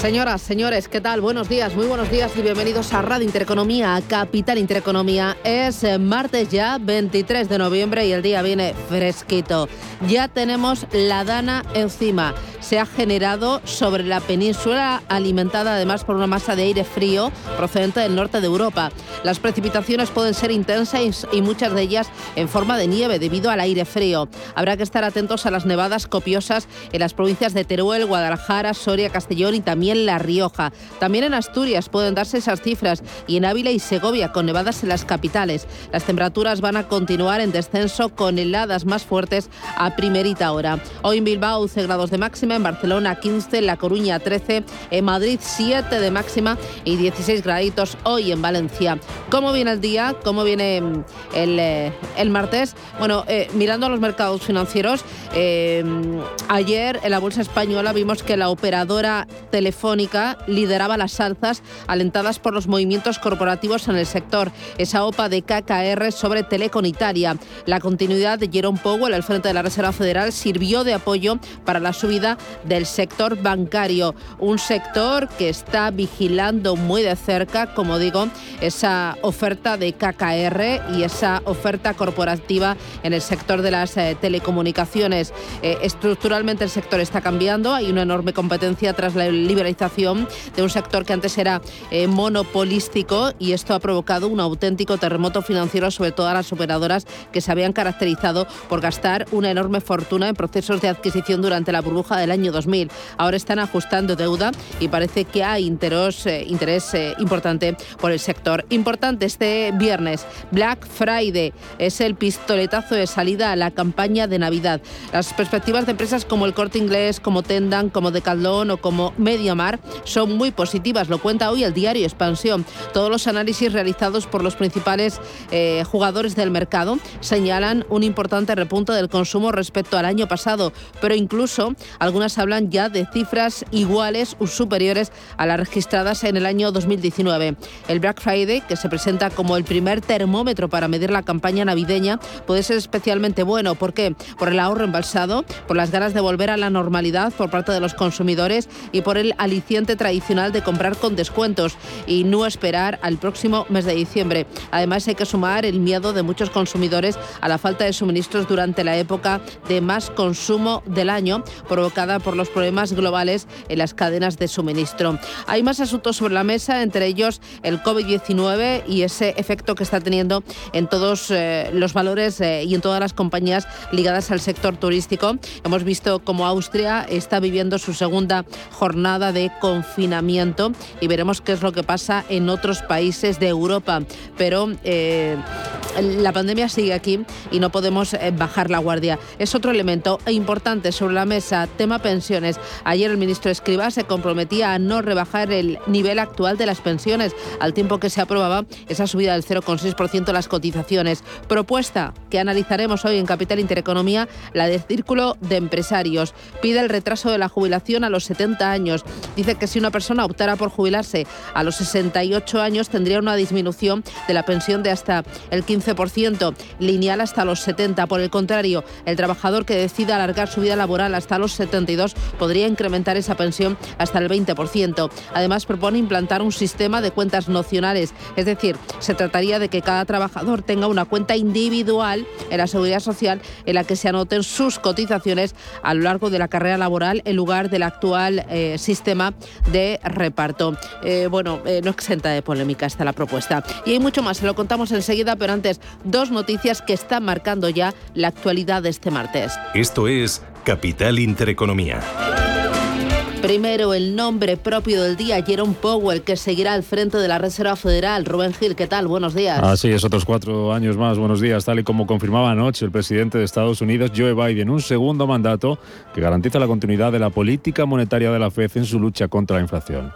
Señoras, señores, ¿qué tal? Buenos días, muy buenos días y bienvenidos a Radio Intereconomía, a Capital Intereconomía. Es eh, martes ya, 23 de noviembre y el día viene fresquito. Ya tenemos la dana encima. Se ha generado sobre la península, alimentada además por una masa de aire frío procedente del norte de Europa. Las precipitaciones pueden ser intensas y muchas de ellas en forma de nieve debido al aire frío. Habrá que estar atentos a las nevadas copiosas en las provincias de Teruel, Guadalajara, Soria, Castellón y también en La Rioja. También en Asturias pueden darse esas cifras y en Ávila y Segovia con nevadas en las capitales. Las temperaturas van a continuar en descenso con heladas más fuertes a primerita hora. Hoy en Bilbao 11 grados de máxima, en Barcelona 15, en La Coruña 13, en Madrid 7 de máxima y 16 graditos hoy en Valencia. ¿Cómo viene el día? ¿Cómo viene mm, el, eh, el martes? Bueno, eh, mirando a los mercados financieros, eh, ayer en la Bolsa Española vimos que la operadora telefónica lideraba las alzas alentadas por los movimientos corporativos en el sector. Esa OPA de KKR sobre Telecom Italia. La continuidad de Jerome Powell al frente de la Reserva Federal sirvió de apoyo para la subida del sector bancario. Un sector que está vigilando muy de cerca, como digo, esa oferta de KKR y esa oferta corporativa en el sector de las eh, telecomunicaciones. Eh, estructuralmente el sector está cambiando, hay una enorme competencia tras la liberalización de un sector que antes era eh, monopolístico y esto ha provocado un auténtico terremoto financiero sobre todas las operadoras que se habían caracterizado por gastar una enorme fortuna en procesos de adquisición durante la burbuja del año 2000. Ahora están ajustando deuda y parece que hay interés, eh, interés eh, importante por el sector. Importante este viernes, Black Friday es el pistoletazo de salida a la campaña de Navidad. Las perspectivas de empresas como el Corte Inglés, como Tendan, como Decathlon o como Media son muy positivas, lo cuenta hoy el diario Expansión. Todos los análisis realizados por los principales eh, jugadores del mercado señalan un importante repunte del consumo respecto al año pasado, pero incluso algunas hablan ya de cifras iguales o superiores a las registradas en el año 2019. El Black Friday, que se presenta como el primer termómetro para medir la campaña navideña, puede ser especialmente bueno. ¿Por qué? Por el ahorro embalsado, por las ganas de volver a la normalidad por parte de los consumidores y por el aliciente tradicional de comprar con descuentos y no esperar al próximo mes de diciembre. Además hay que sumar el miedo de muchos consumidores a la falta de suministros durante la época de más consumo del año provocada por los problemas globales en las cadenas de suministro. Hay más asuntos sobre la mesa, entre ellos el COVID-19 y ese efecto que está teniendo en todos eh, los valores eh, y en todas las compañías ligadas al sector turístico. Hemos visto cómo Austria está viviendo su segunda jornada de confinamiento y veremos qué es lo que pasa en otros países de Europa. Pero eh, la pandemia sigue aquí y no podemos eh, bajar la guardia. Es otro elemento importante sobre la mesa, tema pensiones. Ayer el ministro Escriba se comprometía a no rebajar el nivel actual de las pensiones, al tiempo que se aprobaba esa subida del 0,6% de las cotizaciones. Propuesta que analizaremos hoy en Capital Intereconomía, la del Círculo de Empresarios. Pide el retraso de la jubilación a los 70 años. Dice que si una persona optara por jubilarse a los 68 años tendría una disminución de la pensión de hasta el 15%, lineal hasta los 70. Por el contrario, el trabajador que decida alargar su vida laboral hasta los 72 podría incrementar esa pensión hasta el 20%. Además, propone implantar un sistema de cuentas nocionales, es decir, se trataría de que cada trabajador tenga una cuenta individual en la seguridad social en la que se anoten sus cotizaciones a lo largo de la carrera laboral en lugar del actual eh, sistema de reparto. Eh, bueno, eh, no exenta de polémica está la propuesta. Y hay mucho más, se lo contamos enseguida, pero antes dos noticias que están marcando ya la actualidad de este martes. Esto es Capital Intereconomía. Primero, el nombre propio del día, Jerome Powell, que seguirá al frente de la Reserva Federal. Rubén Gil, ¿qué tal? Buenos días. Así es, otros cuatro años más. Buenos días. Tal y como confirmaba anoche el presidente de Estados Unidos, Joe Biden, un segundo mandato que garantiza la continuidad de la política monetaria de la FED en su lucha contra la inflación.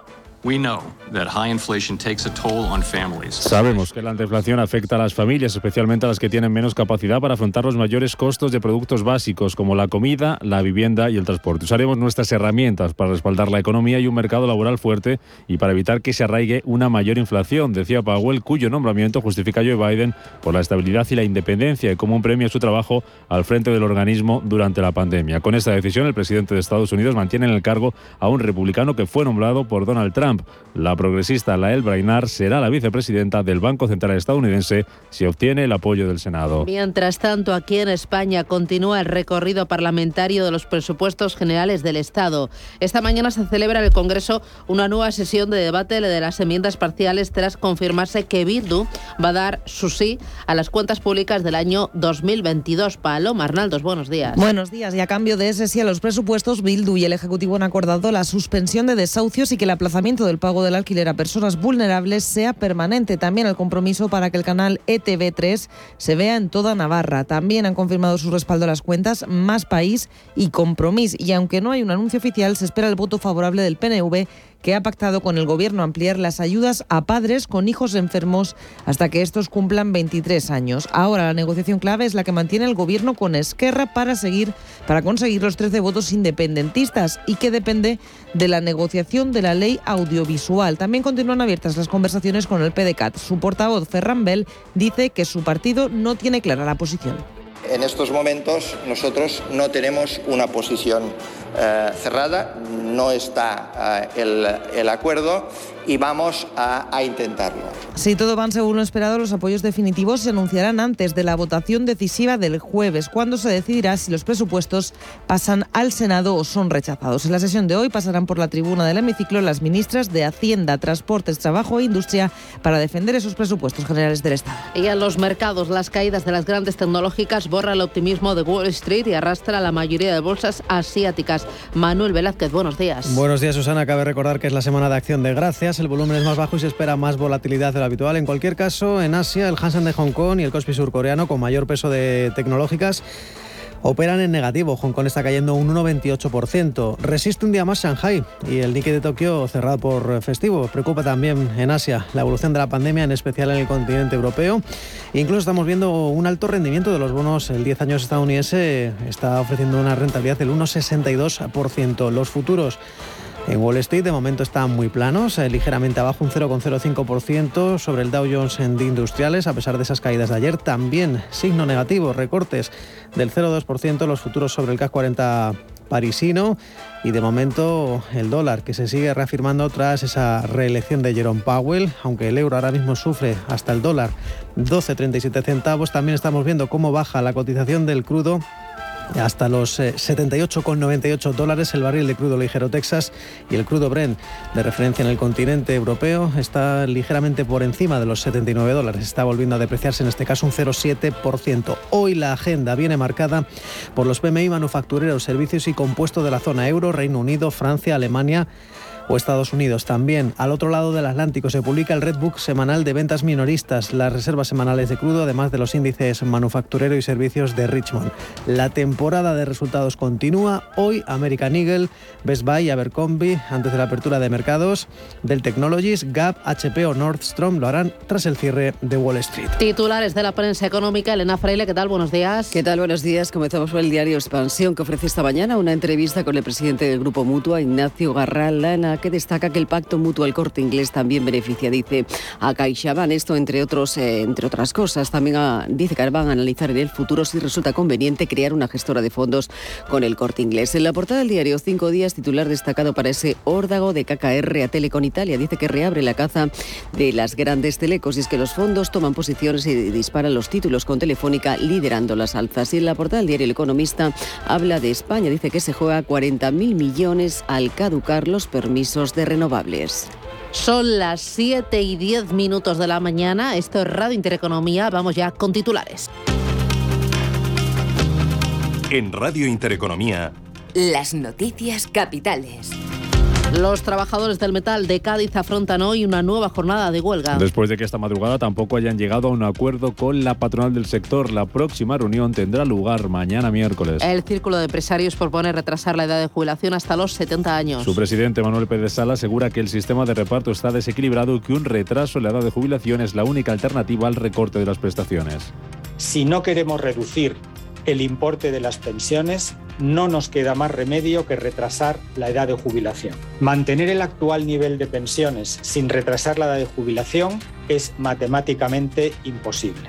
Sabemos que la inflación afecta a las familias, especialmente a las que tienen menos capacidad para afrontar los mayores costos de productos básicos como la comida, la vivienda y el transporte. Usaremos nuestras herramientas para respaldar la economía y un mercado laboral fuerte y para evitar que se arraigue una mayor inflación, decía Powell, cuyo nombramiento justifica Joe Biden por la estabilidad y la independencia y como un premio a su trabajo al frente del organismo durante la pandemia. Con esta decisión, el presidente de Estados Unidos mantiene en el cargo a un republicano que fue nombrado por Donald Trump. La progresista Lael Brainard será la vicepresidenta del Banco Central estadounidense si obtiene el apoyo del Senado. Mientras tanto, aquí en España continúa el recorrido parlamentario de los presupuestos generales del Estado. Esta mañana se celebra en el Congreso una nueva sesión de debate de las enmiendas parciales tras confirmarse que Bildu va a dar su sí a las cuentas públicas del año 2022. Paloma Arnaldos, buenos días. Buenos días. Y a cambio de ese sí a los presupuestos, Bildu y el Ejecutivo han acordado la suspensión de desahucios y que el aplazamiento del pago del alquiler a personas vulnerables sea permanente. También el compromiso para que el canal ETV3 se vea en toda Navarra. También han confirmado su respaldo a las cuentas Más País y Compromís. Y aunque no hay un anuncio oficial, se espera el voto favorable del PNV que ha pactado con el Gobierno ampliar las ayudas a padres con hijos enfermos hasta que estos cumplan 23 años. Ahora la negociación clave es la que mantiene el Gobierno con Esquerra para seguir para conseguir los 13 votos independentistas y que depende de la negociación de la ley audiovisual. También continúan abiertas las conversaciones con el PDCAT. Su portavoz Ferran Bell dice que su partido no tiene clara la posición. En estos momentos nosotros no tenemos una posición eh, cerrada, no está eh, el, el acuerdo y vamos a, a, intentarlo. Si todo va según lo esperado, los apoyos definitivos se anunciarán antes de la votación decisiva del jueves, cuando se decidirá si los presupuestos pasan al Senado o son rechazados. En la sesión de hoy pasarán por la tribuna del hemiciclo las ministras de Hacienda, Transportes, Trabajo e Industria para defender esos presupuestos generales del Estado. Y en los mercados, las caídas de las grandes tecnológicas borra el optimismo de Wall Street y arrastra a la mayoría de bolsas asiáticas. Manuel Velázquez, buenos días. Buenos días, Susana. Cabe recordar que es la semana de acción de gracias el volumen es más bajo y se espera más volatilidad de lo habitual. En cualquier caso, en Asia, el Hansen de Hong Kong y el Kospi surcoreano, con mayor peso de tecnológicas, operan en negativo. Hong Kong está cayendo un 1,28%. Resiste un día más Shanghai y el Nikkei de Tokio cerrado por festivo. Preocupa también en Asia la evolución de la pandemia, en especial en el continente europeo. Incluso estamos viendo un alto rendimiento de los bonos. El 10 años estadounidense está ofreciendo una rentabilidad del 1,62%. Los futuros en Wall Street de momento están muy planos, eh, ligeramente abajo un 0,05% sobre el Dow Jones de industriales, a pesar de esas caídas de ayer. También signo negativo, recortes del 0,2% los futuros sobre el CAC 40 parisino y de momento el dólar que se sigue reafirmando tras esa reelección de Jerome Powell, aunque el euro ahora mismo sufre hasta el dólar 12,37 centavos. También estamos viendo cómo baja la cotización del crudo hasta los 78,98 eh, dólares el barril de crudo ligero Texas y el crudo Brent de referencia en el continente europeo está ligeramente por encima de los 79 dólares. Está volviendo a depreciarse en este caso un 0,7%. Hoy la agenda viene marcada por los PMI manufactureros, servicios y compuestos de la zona euro, Reino Unido, Francia, Alemania o Estados Unidos. También al otro lado del Atlántico se publica el Redbook semanal de ventas minoristas, las reservas semanales de crudo, además de los índices manufacturero y servicios de Richmond. La temporada de resultados continúa. Hoy American Eagle, Best Buy y Abercrombie, antes de la apertura de mercados del Technologies, Gap, HP o Nordstrom lo harán tras el cierre de Wall Street. Titulares de la prensa económica, Elena Freile, ¿qué tal? Buenos días. ¿Qué tal? Buenos días. Comenzamos por el diario Expansión que ofrece esta mañana una entrevista con el presidente del Grupo Mutua, Ignacio Que destaca que el pacto mutuo al corte inglés también beneficia, dice, a CaixaBank. Esto, entre, otros, eh, entre otras cosas, también dice que van a analizar en el futuro si resulta conveniente crear una gestora de fondos con el corte inglés. En la portada del diario Cinco Días, titular destacado para ese órdago de KKR a Telecom Italia, dice que reabre la caza de las grandes telecos y es que los fondos toman posiciones y disparan los títulos con Telefónica liderando las alzas. Y en la portada del diario El Economista habla de España, dice que se juega 40.000 millones al caducar los permisos de renovables. Son las 7 y 10 minutos de la mañana. Esto es Radio Intereconomía. Vamos ya con titulares. En Radio Intereconomía. Las noticias capitales. Los trabajadores del metal de Cádiz afrontan hoy una nueva jornada de huelga. Después de que esta madrugada tampoco hayan llegado a un acuerdo con la patronal del sector, la próxima reunión tendrá lugar mañana miércoles. El Círculo de Empresarios propone retrasar la edad de jubilación hasta los 70 años. Su presidente Manuel Pérez Sala asegura que el sistema de reparto está desequilibrado y que un retraso en la edad de jubilación es la única alternativa al recorte de las prestaciones. Si no queremos reducir el importe de las pensiones, no nos queda más remedio que retrasar la edad de jubilación. Mantener el actual nivel de pensiones sin retrasar la edad de jubilación es matemáticamente imposible.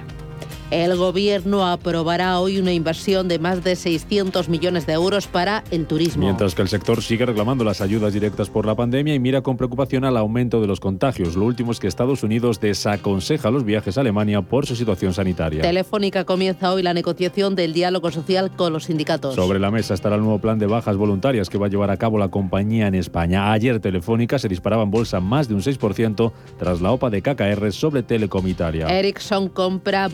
El gobierno aprobará hoy una inversión de más de 600 millones de euros para el turismo. Mientras que el sector sigue reclamando las ayudas directas por la pandemia y mira con preocupación al aumento de los contagios. Lo último es que Estados Unidos desaconseja los viajes a Alemania por su situación sanitaria. Telefónica comienza hoy la negociación del diálogo social con los sindicatos. Sobre la mesa estará el nuevo plan de bajas voluntarias que va a llevar a cabo la compañía en España. Ayer Telefónica se disparaba en bolsa más de un 6% tras la OPA de KKR sobre Telecom Italia. Ericsson compra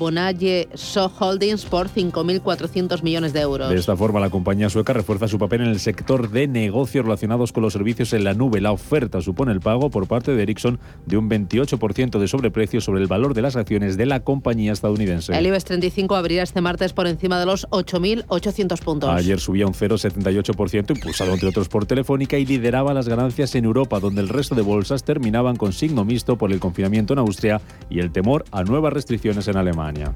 So Holdings por 5.400 millones de euros. De esta forma, la compañía sueca refuerza su papel en el sector de negocios relacionados con los servicios en la nube. La oferta supone el pago por parte de Ericsson de un 28% de sobreprecio sobre el valor de las acciones de la compañía estadounidense. El IBEX 35 abrirá este martes por encima de los 8.800 puntos. Ayer subía un 0,78%, impulsado entre otros por Telefónica y lideraba las ganancias en Europa, donde el resto de bolsas terminaban con signo mixto por el confinamiento en Austria y el temor a nuevas restricciones en Alemania.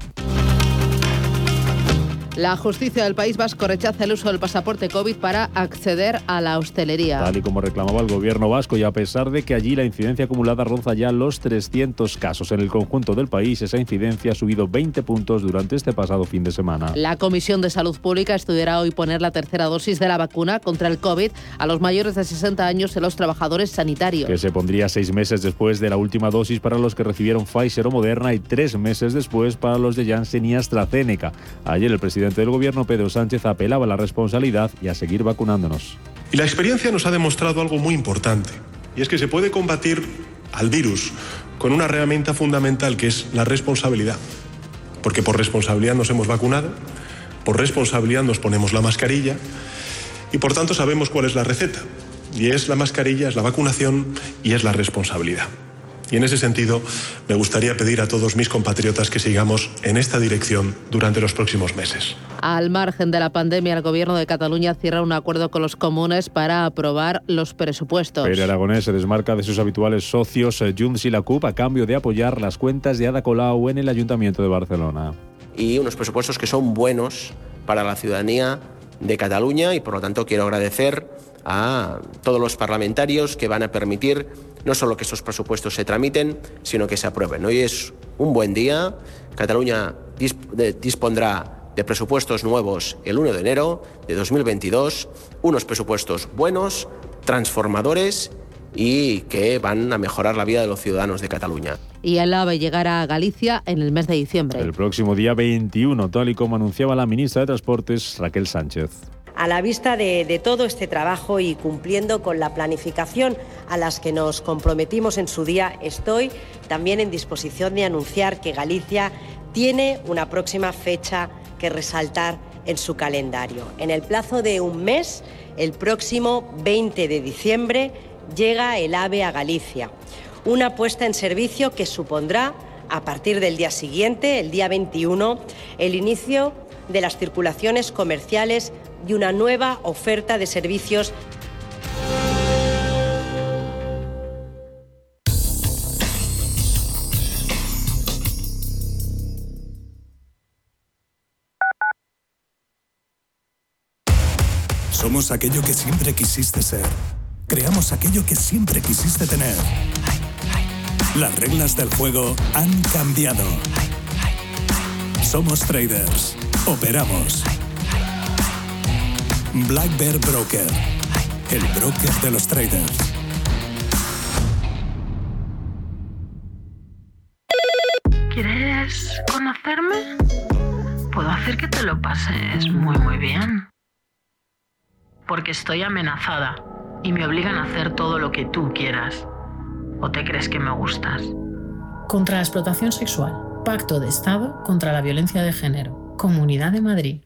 La justicia del País Vasco rechaza el uso del pasaporte COVID para acceder a la hostelería. Tal y como reclamaba el gobierno vasco y a pesar de que allí la incidencia acumulada roza ya los 300 casos en el conjunto del país, esa incidencia ha subido 20 puntos durante este pasado fin de semana. La Comisión de Salud Pública estudiará hoy poner la tercera dosis de la vacuna contra el COVID a los mayores de 60 años en los trabajadores sanitarios. Que se pondría seis meses después de la última dosis para los que recibieron Pfizer o Moderna y tres meses después para los de Janssen y AstraZeneca. Ayer el presidente del gobierno, Pedro Sánchez, apelaba a la responsabilidad y a seguir vacunándonos. Y la experiencia nos ha demostrado algo muy importante, y es que se puede combatir al virus con una herramienta fundamental que es la responsabilidad. Porque por responsabilidad nos hemos vacunado, por responsabilidad nos ponemos la mascarilla y por tanto sabemos cuál es la receta. Y es la mascarilla, es la vacunación y es la responsabilidad. Y en ese sentido, me gustaría pedir a todos mis compatriotas que sigamos en esta dirección durante los próximos meses. Al margen de la pandemia, el Gobierno de Cataluña cierra un acuerdo con los comunes para aprobar los presupuestos. Pere Aragonés se desmarca de sus habituales socios eh, Junts y la CUP a cambio de apoyar las cuentas de Ada Colau en el Ayuntamiento de Barcelona. Y unos presupuestos que son buenos para la ciudadanía de Cataluña y por lo tanto quiero agradecer a todos los parlamentarios que van a permitir no solo que estos presupuestos se tramiten, sino que se aprueben. Hoy es un buen día. Cataluña dispondrá de presupuestos nuevos el 1 de enero de 2022, unos presupuestos buenos, transformadores y que van a mejorar la vida de los ciudadanos de Cataluña. Y el AVE llegará a Galicia en el mes de diciembre. El próximo día 21, tal y como anunciaba la ministra de Transportes, Raquel Sánchez a la vista de, todo este trabajo y cumpliendo con la planificación a las que nos comprometimos en su día, estoy también en disposición de anunciar que Galicia tiene una próxima fecha que resaltar en su calendario. En el plazo de un mes, el próximo 20 de diciembre, llega el AVE a Galicia. Una puesta en servicio que supondrá, a partir del día siguiente, el día 21, el inicio de las circulaciones comerciales y una nueva oferta de servicios. Somos aquello que siempre quisiste ser. Creamos aquello que siempre quisiste tener. Las reglas del juego han cambiado. Somos traders. Operamos. Black Bear Broker, el broker de los traders. ¿Quieres conocerme? Puedo hacer que te lo pases muy muy bien. Porque estoy amenazada y me obligan a hacer todo lo que tú quieras. ¿O te crees que me gustas? Contra la explotación sexual. Pacto de Estado contra la violencia de género. Comunidad de Madrid.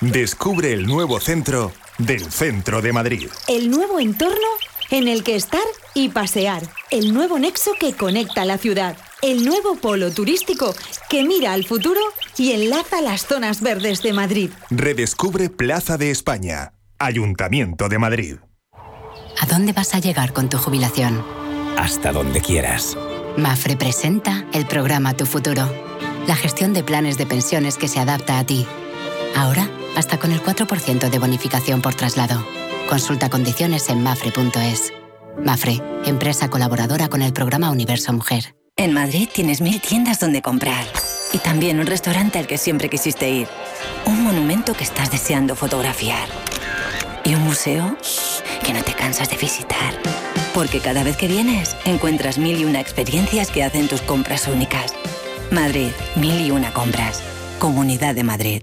Descubre el nuevo centro del centro de Madrid. El nuevo entorno en el que estar y pasear. El nuevo nexo que conecta la ciudad. El nuevo polo turístico que mira al futuro y enlaza las zonas verdes de Madrid. Redescubre Plaza de España. Ayuntamiento de Madrid. ¿A dónde vas a llegar con tu jubilación? Hasta donde quieras. Mafre presenta el programa Tu Futuro. La gestión de planes de pensiones que se adapta a ti. Ahora, hasta con el 4% de bonificación por traslado. Consulta condiciones en mafre.es. Mafre, empresa colaboradora con el programa Universo Mujer. En Madrid tienes mil tiendas donde comprar. Y también un restaurante al que siempre quisiste ir. Un monumento que estás deseando fotografiar. Y un museo que no te cansas de visitar. Porque cada vez que vienes, encuentras mil y una experiencias que hacen tus compras únicas. Madrid, mil y una compras. Comunidad de Madrid.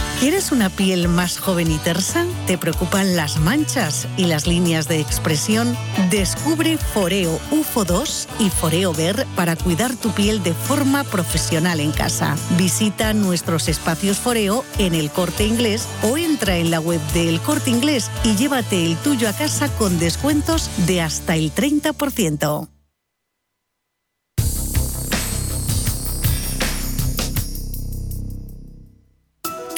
¿Quieres una piel más joven y tersa? ¿Te preocupan las manchas y las líneas de expresión? Descubre Foreo UFO 2 y Foreo Ver para cuidar tu piel de forma profesional en casa. Visita nuestros espacios Foreo en el Corte Inglés o entra en la web de El Corte Inglés y llévate el tuyo a casa con descuentos de hasta el 30%.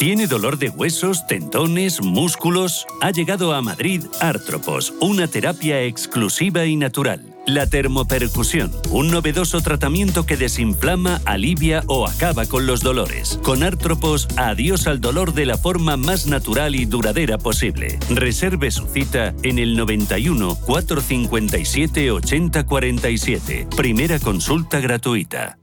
¿Tiene dolor de huesos, tendones, músculos? Ha llegado a Madrid Artropos, una terapia exclusiva y natural. La termopercusión, un novedoso tratamiento que desinflama, alivia o acaba con los dolores. Con Artropos, adiós al dolor de la forma más natural y duradera posible. Reserve su cita en el 91 457 8047. Primera consulta gratuita.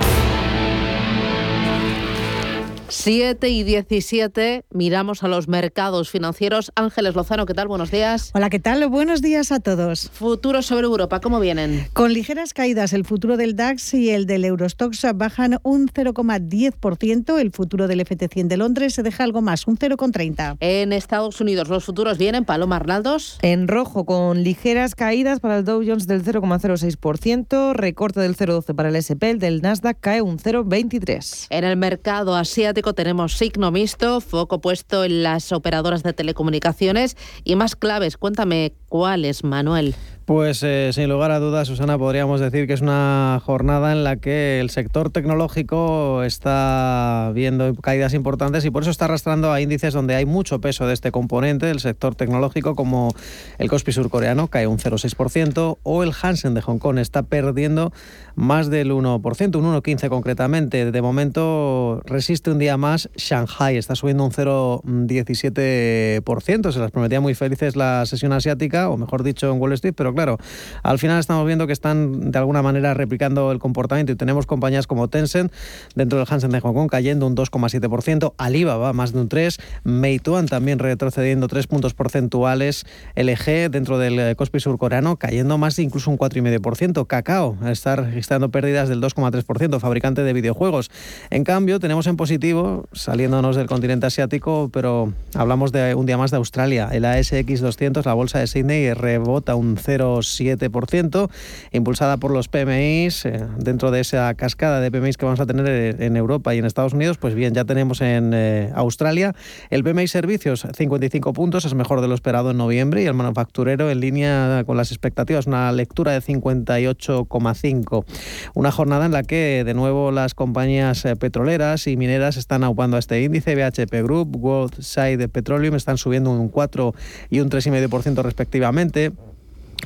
7 y 17, miramos a los mercados financieros. Ángeles Lozano, ¿qué tal? Buenos días. Hola, ¿qué tal? Buenos días a todos. Futuros sobre Europa, ¿cómo vienen? Con ligeras caídas, el futuro del DAX y el del Eurostox bajan un 0,10%. El futuro del FT100 de Londres se deja algo más, un 0,30%. En Estados Unidos, los futuros vienen, Paloma Arnaldos. En rojo, con ligeras caídas para el Dow Jones del 0,06%, recorte del 0,12% para el SP, el del Nasdaq cae un 0,23%. En el mercado asiático, tenemos signo mixto, foco puesto en las operadoras de telecomunicaciones y más claves. Cuéntame cuáles, Manuel. Pues eh, sin lugar a dudas, Susana, podríamos decir que es una jornada en la que el sector tecnológico está viendo caídas importantes y por eso está arrastrando a índices donde hay mucho peso de este componente, el sector tecnológico, como el Kospi surcoreano, cae un 0,6%, o el Hansen de Hong Kong está perdiendo más del 1%, un 1,15% concretamente. De momento resiste un día más Shanghai, está subiendo un 0,17%. Se las prometía muy felices la sesión asiática, o mejor dicho en Wall Street, pero claro, al final estamos viendo que están de alguna manera replicando el comportamiento y tenemos compañías como Tencent dentro del Hansen de Hong Kong cayendo un 2,7%, Alibaba más de un 3%, Meituan también retrocediendo 3 puntos porcentuales, LG dentro del Kospi surcoreano cayendo más de incluso un 4,5%, Cacao está registrando pérdidas del 2,3%, fabricante de videojuegos. En cambio, tenemos en positivo, saliéndonos del continente asiático, pero hablamos de un día más de Australia, el ASX 200, la bolsa de Sydney rebota un 0 0,7%, impulsada por los PMIs. Eh, dentro de esa cascada de PMIs que vamos a tener en Europa y en Estados Unidos, pues bien, ya tenemos en eh, Australia el PMI Servicios 55 puntos, es mejor de lo esperado en noviembre, y el manufacturero en línea con las expectativas, una lectura de 58,5. Una jornada en la que de nuevo las compañías eh, petroleras y mineras están aupando a este índice. BHP Group, World Side Petroleum están subiendo un 4 y un 3,5% respectivamente.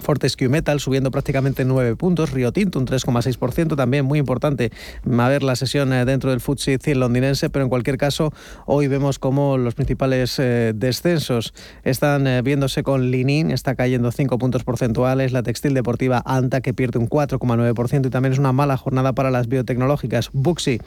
Fortescue Metal subiendo prácticamente 9 puntos, Rio Tinto un 3,6%, también muy importante a ver la sesión eh, dentro del FTSE 100 londinense, pero en cualquier caso hoy vemos como los principales eh, descensos están eh, viéndose con Linin, está cayendo 5 puntos porcentuales, la textil deportiva Anta que pierde un 4,9% y también es una mala jornada para las biotecnológicas. Buxi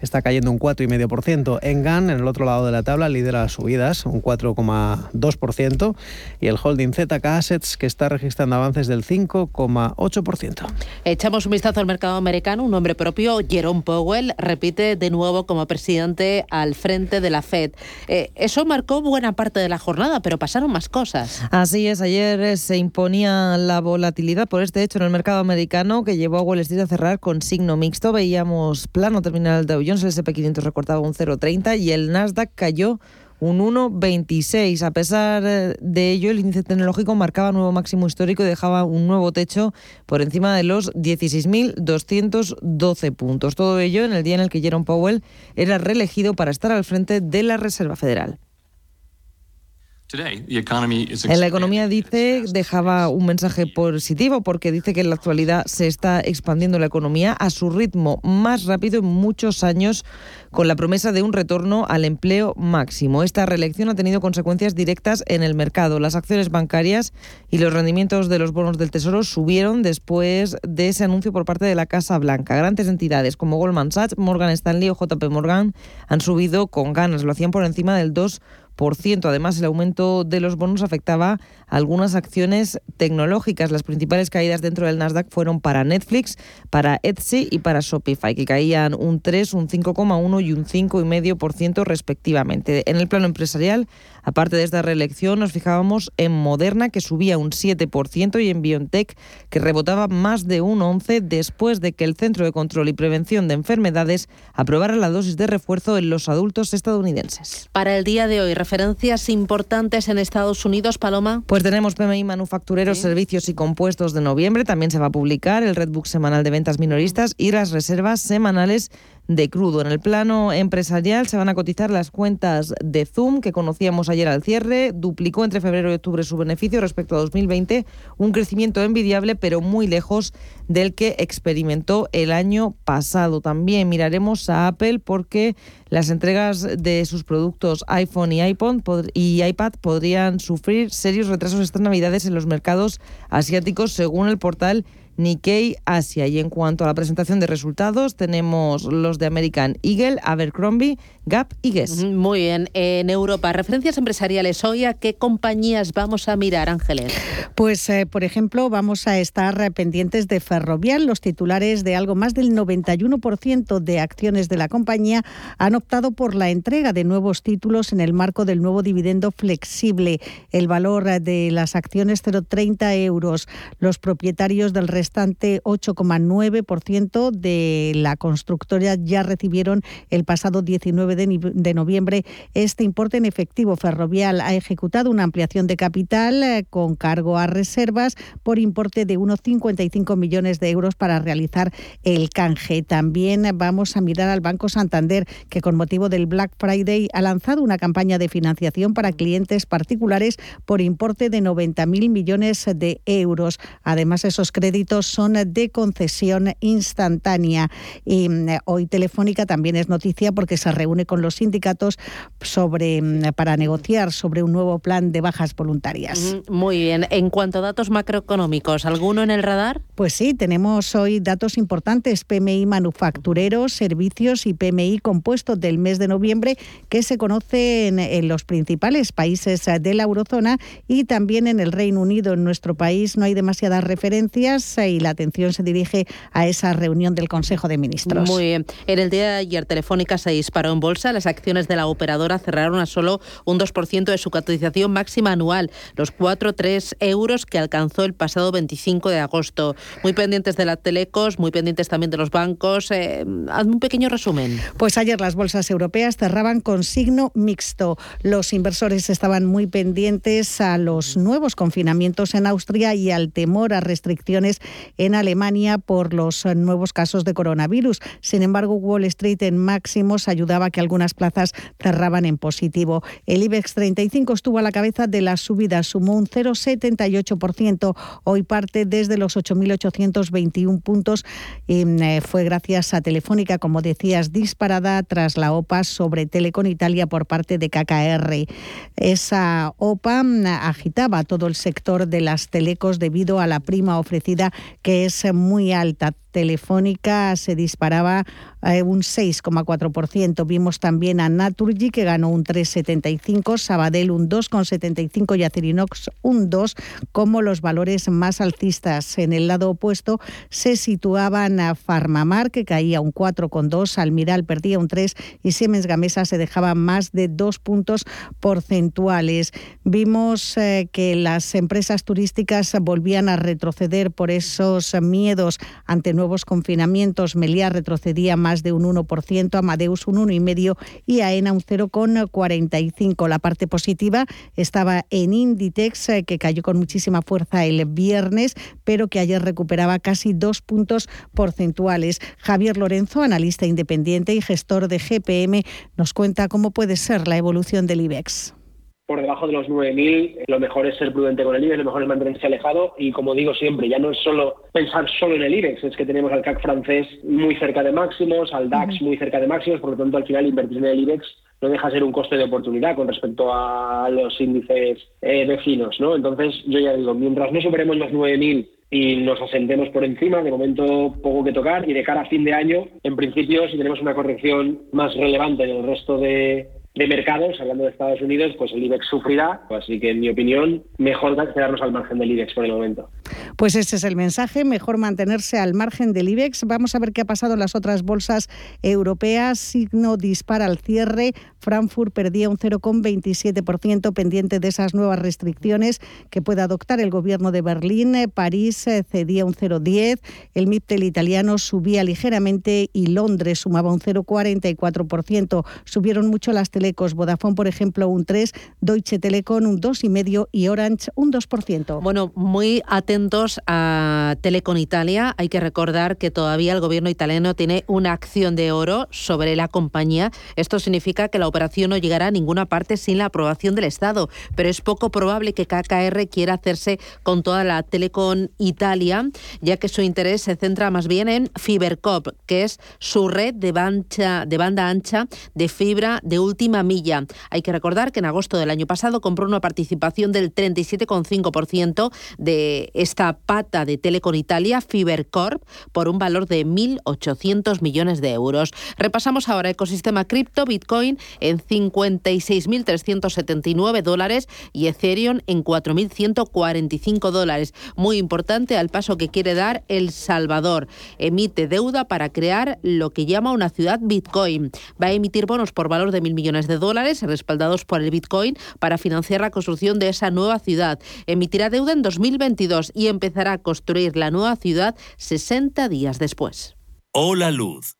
está cayendo un 4,5%, Engan en el otro lado de la tabla lidera las subidas, un 4,2% y el holding ZK Assets que está registrando avances del 5,8%. Echamos un vistazo al mercado americano. Un nombre propio, Jerome Powell, repite de nuevo como presidente al frente de la Fed. Eh, eso marcó buena parte de la jornada, pero pasaron más cosas. Así es, ayer eh, se imponía la volatilidad por este hecho en el mercado americano que llevó a Wall Street a cerrar con signo mixto. Veíamos plano terminal de Dow Jones, el SP500 recortaba un 0,30 y el Nasdaq cayó un 1,26. A pesar eh, de ello, el índice tecnológico marcaba nuevo máximo histórico y dejaba un nuevo techo por encima de los 16.212 puntos. Todo ello en el día en el que Jerome Powell era reelegido para estar al frente de la Reserva Federal. En la economía dice, dejaba un mensaje positivo porque dice que en la actualidad se está expandiendo la economía a su ritmo más rápido en muchos años con la promesa de un retorno al empleo máximo. Esta reelección ha tenido consecuencias directas en el mercado. Las acciones bancarias y los rendimientos de los bonos del Tesoro subieron después de ese anuncio por parte de la Casa Blanca. Grandes entidades como Goldman Sachs, Morgan Stanley o JP Morgan han subido con ganas, lo hacían por encima del 2 Además, el aumento de los bonos afectaba algunas acciones tecnológicas. Las principales caídas dentro del Nasdaq fueron para Netflix, para Etsy y para Shopify, que caían un 3, un 5,1 y un 5,5% respectivamente. En el plano empresarial, aparte de esta reelección, nos fijábamos en Moderna, que subía un 7%, y en BioNTech, que rebotaba más de un 11% después de que el Centro de Control y Prevención de Enfermedades aprobara la dosis de refuerzo en los adultos estadounidenses. Para el día de hoy, referencias importantes en Estados Unidos, Paloma. Pues tenemos PMI manufactureros, servicios y compuestos de noviembre. También se va a publicar el Redbook semanal de ventas minoristas y las reservas semanales de crudo. En el plano empresarial se van a cotizar las cuentas de Zoom que conocíamos ayer al cierre. Duplicó entre febrero y octubre su beneficio respecto a 2020, un crecimiento envidiable pero muy lejos del que experimentó el año pasado. También miraremos a Apple porque las entregas de sus productos iPhone y iPod y iPad podrían sufrir serios retrasos estas Navidades en los mercados asiáticos según el portal Nikkei Asia. Y en cuanto a la presentación de resultados, tenemos los de American Eagle, Abercrombie, Gap y Guess. Muy bien. En Europa, referencias empresariales hoy, ¿a qué compañías vamos a mirar, Ángeles? Pues, eh, por ejemplo, vamos a estar pendientes de Ferrovial. Los titulares de algo más del 91% de acciones de la compañía han optado por la entrega de nuevos títulos en el marco del nuevo dividendo flexible. El valor de las acciones 0,30 euros. Los propietarios del resto restante 8,9% de la constructora ya recibieron el pasado 19 de, noviembre este importe en efectivo. Ferrovial ha ejecutado una ampliación de capital eh, con cargo a reservas por importe de unos 55 millones de euros para realizar el canje. También vamos a mirar al Banco Santander, que con motivo del Black Friday ha lanzado una campaña de financiación para clientes particulares por importe de 90.000 millones de euros. Además, esos créditos son de concesión instantánea. Y mm, hoy Telefónica también es noticia porque se reúne con los sindicatos sobre, mm, para negociar sobre un nuevo plan de bajas voluntarias. Muy bien. En cuanto a datos macroeconómicos, ¿alguno en el radar? Pues sí, tenemos hoy datos importantes, PMI manufactureros, servicios y PMI compuesto del mes de noviembre que se conocen en los principales países de la eurozona y también en el Reino Unido. En nuestro país no hay demasiadas referencias y la atención se dirige a esa reunión del Consejo de Ministros. Muy bien. En el día de ayer Telefónica se disparó en bolsa. Las acciones de la operadora cerraron a solo un 2% de su cotización máxima anual, los 4,3 euros que alcanzó el pasado 25 de agosto. Muy pendientes de la telecos, muy pendientes también de los bancos. Eh, hazme un pequeño resumen. Pues ayer las bolsas europeas cerraban con signo mixto. Los inversores estaban muy pendientes a los nuevos confinamientos en Austria y al temor a restricciones en Alemania por los nuevos casos de coronavirus. Sin embargo, Wall Street en máximos ayudaba a que algunas plazas cerraban en positivo. El IBEX 35 estuvo a la cabeza de la subida, sumó un 0,78%. Hoy parte desde los 8.821 puntos y mm, eh, fue gracias a Telefónica, como decías, disparada tras la OPA sobre Telecom Italia por parte de KKR. Esa OPA mm, agitaba todo el sector de las telecos debido a la prima ofrecida que es muy alta. Telefónica se disparaba eh, un 6,4%. Vimos también a Naturgy que ganó un 3,75, Sabadell un 2,75 y Acerinox un 2 como los valores más alcistas. En el lado opuesto se situaban a Farmamar que caía un 4,2, Almiral perdía un 3 y Siemens Gamesa se dejaba más de dos puntos porcentuales. Vimos eh, que las empresas turísticas volvían a retroceder por esos miedos ante nuevos nuevos confinamientos. Meliá retrocedía más de un 1%, Amadeus un 1,5% y AENA un 0,45%. La parte positiva estaba en Inditex, eh, que cayó con muchísima fuerza el viernes, pero que ayer recuperaba casi dos puntos porcentuales. Javier Lorenzo, analista independiente y gestor de GPM, nos cuenta cómo puede ser la evolución del IBEX por debajo de los 9.000, lo mejor es ser prudente con el IBEX, lo mejor es mantenerse alejado y como digo siempre, ya no es solo pensar solo en el IBEX, es que tenemos al CAC francés muy cerca de máximos, al DAX muy cerca de máximos, por lo tanto al final invertir en el IBEX no deja de ser un coste de oportunidad con respecto a los índices eh, vecinos, ¿no? Entonces yo ya digo, mientras no superemos los 9.000 y nos asentemos por encima, de momento poco que tocar y de cara a fin de año, en principio si tenemos una corrección más relevante en el resto de de mercados, hablando de Estados Unidos, pues el IBEX sufrirá. Así que, en mi opinión, mejor quedarnos al margen del IBEX por el momento. Pues ese es el mensaje, mejor mantenerse al margen del IBEX. Vamos a ver qué ha pasado en las otras bolsas europeas. Signo dispara al cierre. Frankfurt perdía un 0,27% pendiente de esas nuevas restricciones que puede adoptar el gobierno de Berlín. París eh, cedía un 0,10%. El MIPTEL italiano subía ligeramente y Londres sumaba un 0,44%. Subieron mucho las telecos. Vodafone, por ejemplo, un 3%, Deutsche Telekom un 2,5% y Orange un 2%. Bueno, muy atentos a Telecom Italia. Hay que recordar que todavía el gobierno italiano tiene una acción de oro sobre la compañía. Esto significa que la operación no llegará a ninguna parte sin la aprobación del Estado, pero es poco probable que KKR quiera hacerse con toda la Telecom Italia, ya que su interés se centra más bien en Fibercop, que es su red de de banda ancha de fibra de última milla. Hay que recordar que en agosto del año pasado compró una participación del 37,5% de esta pata de Telecom Italia, Fibercorp, por un valor de 1.800 millones de euros. Repasamos ahora ecosistema cripto, Bitcoin en 56.379 dólares y Ethereum en 4.145 dólares. Muy importante al paso que quiere dar El Salvador. Emite deuda para crear lo que llama una ciudad Bitcoin. Va a emitir bonos por valor de mil millones de dólares respaldados por el Bitcoin para financiar la construcción de esa nueva ciudad. Emitirá deuda en 2022 y empezará a construir la nueva ciudad 60 días después. Hola Luz,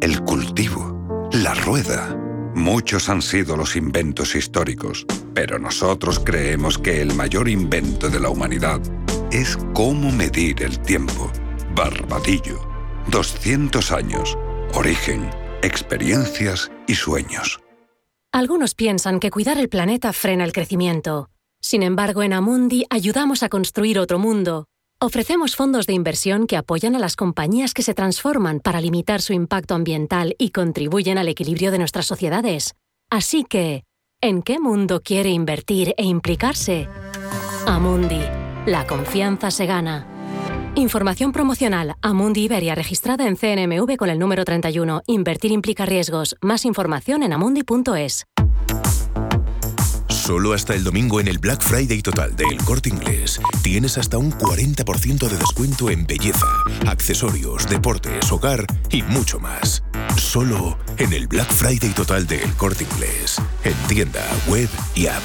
el cultivo, la rueda. Muchos han sido los inventos históricos, pero nosotros creemos que el mayor invento de la humanidad es cómo medir el tiempo. Barbadillo. 200 años. Origen, experiencias y sueños. Algunos piensan que cuidar el planeta frena el crecimiento. Sin embargo, en Amundi ayudamos a construir otro mundo. Ofrecemos fondos de inversión que apoyan a las compañías que se transforman para limitar su impacto ambiental y contribuyen al equilibrio de nuestras sociedades. Así que, ¿en qué mundo quiere invertir e implicarse? Amundi, la confianza se gana. Información promocional. Amundi Iberia registrada en CNMV con el número 31. Invertir implica riesgos. Más información en amundi.es. Solo hasta el domingo en el Black Friday total de El Corte Inglés tienes hasta un 40% de descuento en belleza, accesorios, deportes, hogar y mucho más. Solo en el Black Friday total de El Corte Inglés, en tienda, web y app.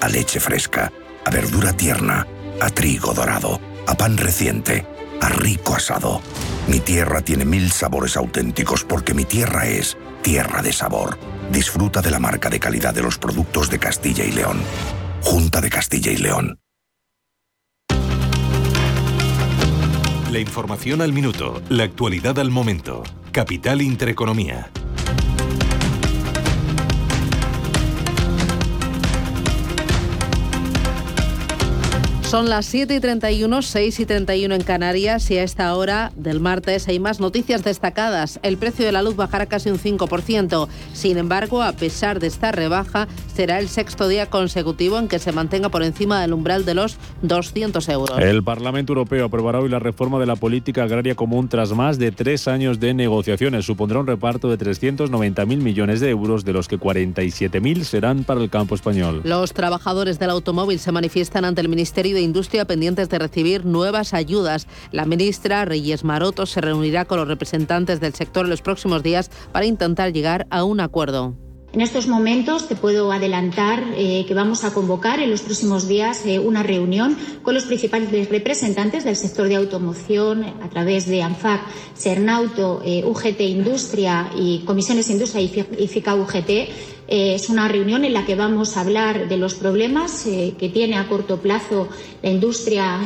a leche fresca, a verdura tierna, a trigo dorado, a pan reciente, a rico asado. Mi tierra tiene mil sabores auténticos porque mi tierra es tierra de sabor. Disfruta de la marca de calidad de los productos de Castilla y León. Junta de Castilla y León. La información al minuto, la actualidad al momento. Capital Intereconomía. Son las 7 y 31, 6 y 31 en Canarias y a esta hora del martes hay más noticias destacadas. El precio de la luz bajará casi un 5%. Sin embargo, a pesar de esta rebaja, será el sexto día consecutivo en que se mantenga por encima del umbral de los 200 euros. El Parlamento Europeo aprobará hoy la reforma de la política agraria común tras más de tres años de negociaciones. Supondrá un reparto de 390.000 millones de euros, de los que 47.000 serán para el campo español. Los trabajadores del automóvil se manifiestan ante el Ministerio de Industria pendientes de recibir nuevas ayudas. La ministra Reyes Maroto se reunirá con los representantes del sector en los próximos días para intentar llegar a un acuerdo. En estos momentos te puedo adelantar eh, que vamos a convocar en los próximos días eh, una reunión con los principales representantes del sector de automoción a través de ANFAC, Sernauto, eh, UGT Industria y Comisiones Industria y FICA UGT. Es una reunión en la que vamos a hablar de los problemas que tiene a corto plazo la industria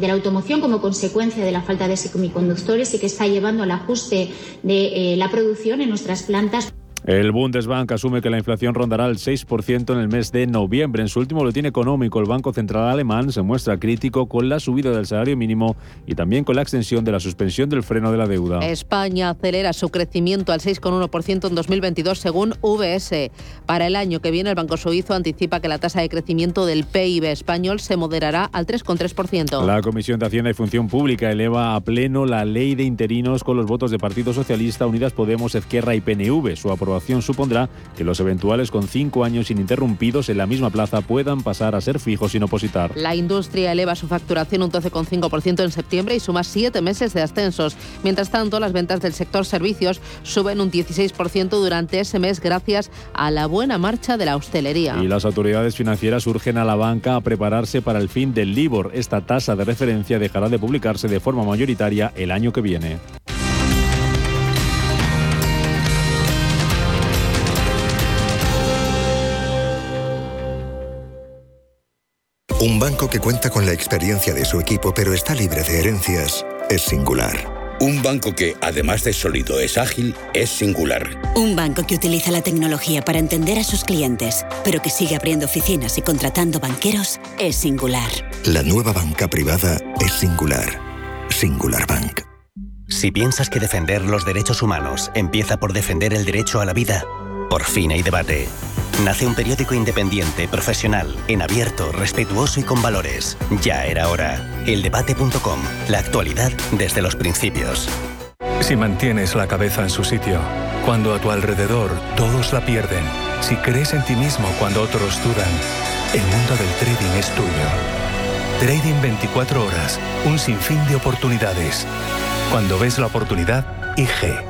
de la automoción como consecuencia de la falta de semiconductores y que está llevando al ajuste de la producción en nuestras plantas. El Bundesbank asume que la inflación rondará el 6% en el mes de noviembre. En su último boletín económico, el Banco Central alemán se muestra crítico con la subida del salario mínimo y también con la extensión de la suspensión del freno de la deuda. España acelera su crecimiento al 6,1% en 2022 según VS. Para el año que viene, el Banco Suizo anticipa que la tasa de crecimiento del PIB español se moderará al 3,3%. La Comisión de Hacienda y Función Pública eleva a pleno la ley de interinos con los votos de Partido Socialista, Unidas Podemos, Izquierda y PNV. Su aprobación supondrá que los eventuales con cinco años ininterrumpidos en la misma plaza puedan pasar a ser fijos sin opositar. La industria eleva su facturación un 12,5% en septiembre y suma siete meses de ascensos. Mientras tanto, las ventas del sector servicios suben un 16% durante ese mes gracias a la buena marcha de la hostelería. Y las autoridades financieras urgen a la banca a prepararse para el fin del LIBOR. Esta tasa de referencia dejará de publicarse de forma mayoritaria el año que viene. Un banco que cuenta con la experiencia de su equipo pero está libre de herencias es singular. Un banco que, además de sólido, es ágil, es singular. Un banco que utiliza la tecnología para entender a sus clientes, pero que sigue abriendo oficinas y contratando banqueros, es singular. La nueva banca privada es singular. Singular Bank. Si piensas que defender los derechos humanos empieza por defender el derecho a la vida, por fin hay debate. Nace un periódico independiente, profesional, en abierto, respetuoso y con valores. Ya era hora. Eldebate.com. La actualidad desde los principios. Si mantienes la cabeza en su sitio, cuando a tu alrededor todos la pierden, si crees en ti mismo cuando otros dudan, el mundo del trading es tuyo. Trading 24 horas, un sinfín de oportunidades. Cuando ves la oportunidad, IG.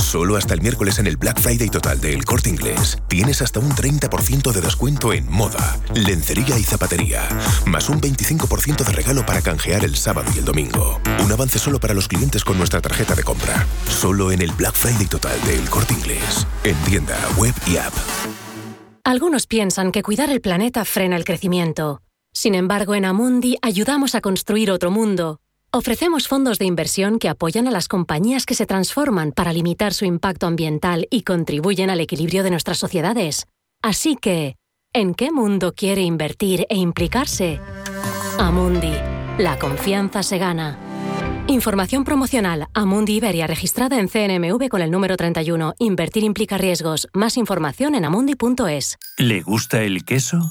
Solo hasta el miércoles en el Black Friday total de El Corte Inglés tienes hasta un 30% de descuento en moda, lencería y zapatería, más un 25% de regalo para canjear el sábado y el domingo. Un avance solo para los clientes con nuestra tarjeta de compra. Solo en el Black Friday total de El Corte Inglés, en tienda, web y app. Algunos piensan que cuidar el planeta frena el crecimiento. Sin embargo, en Amundi ayudamos a construir otro mundo Ofrecemos fondos de inversión que apoyan a las compañías que se transforman para limitar su impacto ambiental y contribuyen al equilibrio de nuestras sociedades. Así que, ¿en qué mundo quiere invertir e implicarse? Amundi, la confianza se gana. Información promocional. Amundi Iberia registrada en CNMV con el número 31. Invertir implica riesgos. Más información en amundi.es. ¿Le gusta el queso?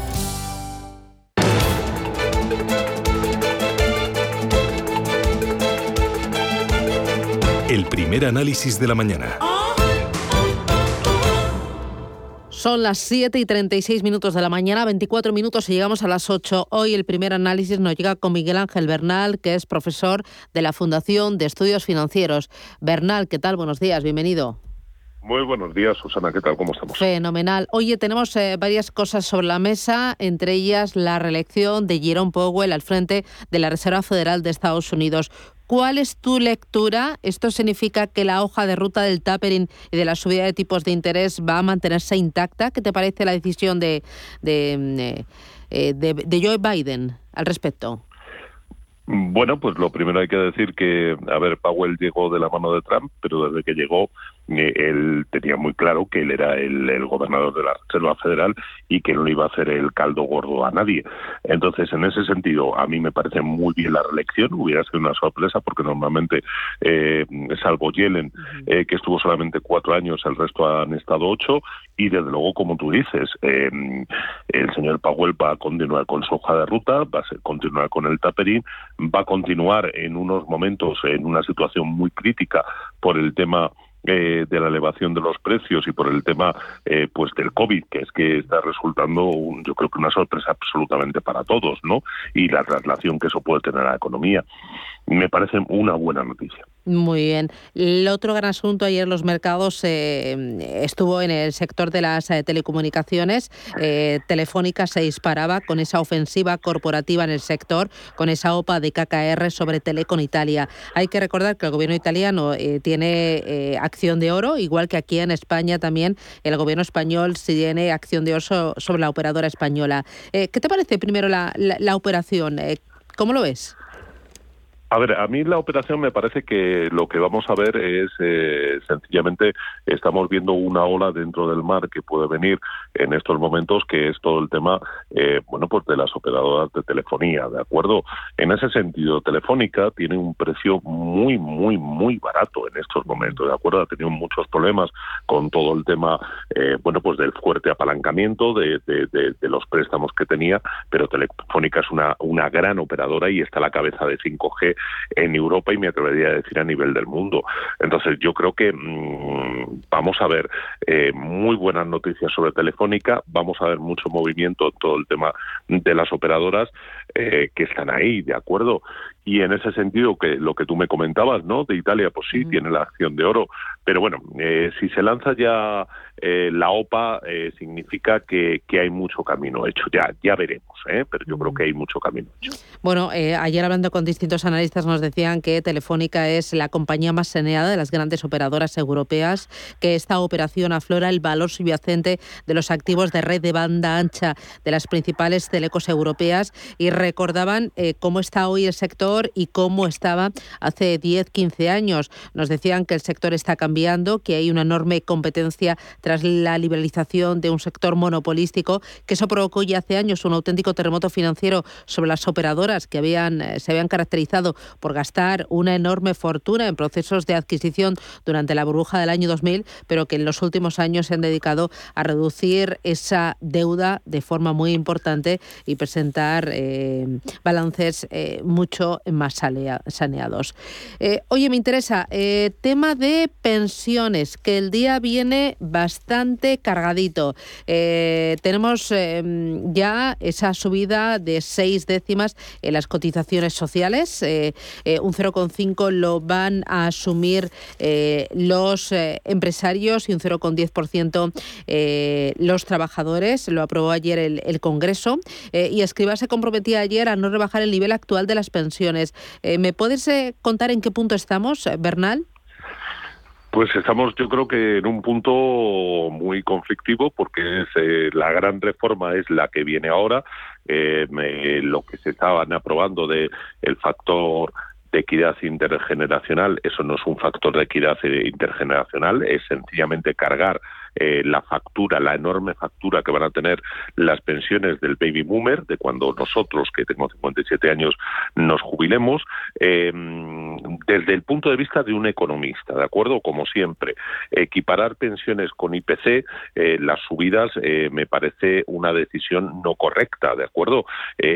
El primer análisis de la mañana. Son las 7 y 36 minutos de la mañana, 24 minutos y llegamos a las 8. Hoy el primer análisis nos llega con Miguel Ángel Bernal, que es profesor de la Fundación de Estudios Financieros. Bernal, ¿qué tal? Buenos días, bienvenido. Muy buenos días, Susana. ¿Qué tal? ¿Cómo estamos? Fenomenal. Oye, tenemos eh, varias cosas sobre la mesa, entre ellas la reelección de Jerome Powell al frente de la Reserva Federal de Estados Unidos. ¿Cuál es tu lectura? ¿Esto significa que la hoja de ruta del tapering y de la subida de tipos de interés va a mantenerse intacta? ¿Qué te parece la decisión de, de, eh, de, Joe Biden al respecto? Bueno, pues lo primero hay que decir que, a ver, Powell llegó de la mano de Trump, pero desde que llegó él tenía muy claro que él era el, gobernador de la Reserva Federal y que no le iba a hacer el caldo gordo a nadie. Entonces, en ese sentido, a mí me parece muy bien la reelección. Hubiera sido una sorpresa porque normalmente, eh, salvo Yellen, eh, que estuvo solamente cuatro años, el resto han estado ocho. Y desde luego, como tú dices, el señor Powell va a continuar con su hoja de ruta, va a continuar con el tapering, va a continuar en unos momentos en una situación muy crítica por el tema eh, de la elevación de los precios y por el tema eh, pues del COVID, que es que está resultando, un, yo creo que una sorpresa absolutamente para todos, ¿no? Y la traslación que eso puede tener a la economía. Me parece una buena noticia. Muy bien. El otro gran asunto ayer los mercados eh, estuvo en el sector de las eh, telecomunicaciones. Eh, Telefónica se disparaba con esa ofensiva corporativa en el sector, con esa OPA de KKR sobre Telecom Italia. Hay que recordar que el gobierno italiano tiene acción de oro, igual que aquí en España también el gobierno español tiene acción de oro sobre la operadora española. ¿Qué te parece primero la, la operación? ¿Cómo lo ves? A ver, a mí la operación me parece que lo que vamos a ver es eh, sencillamente estamos viendo una ola dentro del mar que puede venir en estos momentos, que es todo el tema, eh, bueno, pues de las operadoras de telefonía, ¿de acuerdo? En ese sentido, Telefónica tiene un precio muy, muy, muy barato en estos momentos, ¿de acuerdo? Ha tenido muchos problemas con todo el tema, eh, bueno, pues del fuerte apalancamiento de, de, los préstamos que tenía, pero Telefónica es una, una gran operadora y está a la cabeza de 5G en Europa y me atrevería a decir a nivel del mundo. Entonces yo creo que mm, vamos a ver eh, muy buenas noticias sobre Telefónica, vamos a ver mucho movimiento en todo el tema de las operadoras eh, que están ahí, ¿de acuerdo? Y en ese sentido, que lo que tú me comentabas, ¿no? De Italia, pues sí, tiene la acción de oro, Pero bueno, eh, si se lanza ya eh, la OPA, eh, significa que, que, hay mucho camino hecho. Ya, ya veremos, pero yo creo que hay mucho camino hecho. Bueno, ayer hablando con distintos analistas nos decían que Telefónica es la compañía más saneada de las grandes operadoras europeas, que esta operación aflora el valor subyacente de los activos de red de banda ancha de las principales telecos europeas y recordaban cómo está hoy el sector y cómo estaba hace 10, 15 años. Nos decían que el sector está cambiando, que hay una enorme competencia tras la liberalización de un sector monopolístico, que eso provocó ya hace años un auténtico terremoto financiero sobre las operadoras que habían, eh, se habían caracterizado por gastar una enorme fortuna en procesos de adquisición durante la burbuja del año 2000, pero que en los últimos años se han dedicado a reducir esa deuda de forma muy importante y presentar eh, balances eh, mucho más saneados. oye, me interesa, tema de pensiones, que el día viene bastante cargadito. Eh, tenemos em, ya esa subida de seis décimas en las cotizaciones sociales. Eh, eh, un 0,5 lo van a asumir los empresarios y un 0,10% los trabajadores. Lo aprobó ayer el, Congreso y Escriba se comprometía ayer a no rebajar el nivel actual de las pensiones. ¿Me puedes contar en qué punto estamos, Bernal? Pues estamos, yo creo que en un punto muy conflictivo porque es, eh, la gran reforma es la que viene ahora, eh, lo que se estaban aprobando de el factor de equidad intergeneracional, eso no es un factor de equidad eh, intergeneracional, es sencillamente cargar eh, la factura, la enorme factura que van a tener las pensiones del baby boomer, de cuando nosotros, que tenemos 57 años, nos jubilemos, eh, desde el punto de vista de un economista, ¿de acuerdo? Como siempre, equiparar pensiones con IPC, eh, las subidas me parece una decisión no correcta, ¿de acuerdo?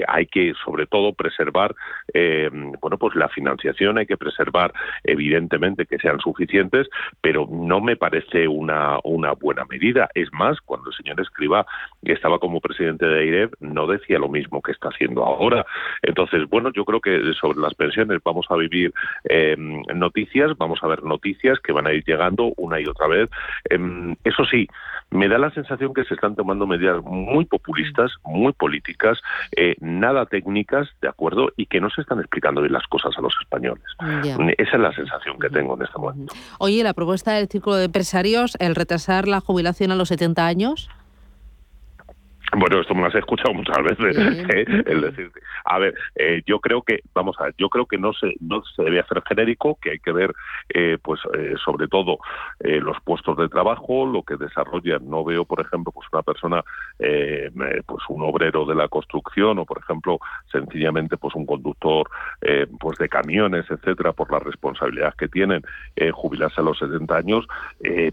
hay que, sobre todo, preservar, bueno, pues la financiación, hay que preservar, evidentemente, que sean suficientes, pero no me parece una, una buena medida. Es más, cuando el señor Escriba estaba como presidente de AIREF, no decía lo mismo que está haciendo ahora. Entonces, bueno, yo creo que sobre las pensiones vamos a vivir em, noticias, vamos a ver noticias que van a ir llegando una y otra vez. Em, eso sí, me da la sensación que se están tomando medidas muy populistas, muy políticas, eh, nada técnicas, ¿de acuerdo? Y que no se están explicando bien las cosas a los españoles. Esa es la sensación que tengo en este momento. Oye, la propuesta del Círculo de Empresarios, el retrasar la jubilación a los 70 años? Bueno, esto me lo has escuchado muchas veces, ¿eh? el decir, a ver, eh, yo creo que, vamos a ver, yo creo que no se, no se debe hacer genérico, que hay que ver, eh, pues, sobre todo los puestos de trabajo, lo que desarrollan. No veo, por ejemplo, pues una persona, pues un obrero de la construcción o, por ejemplo, sencillamente, pues un conductor, pues de camiones, etcétera, por la responsabilidad que tienen, jubilarse a los 70 años,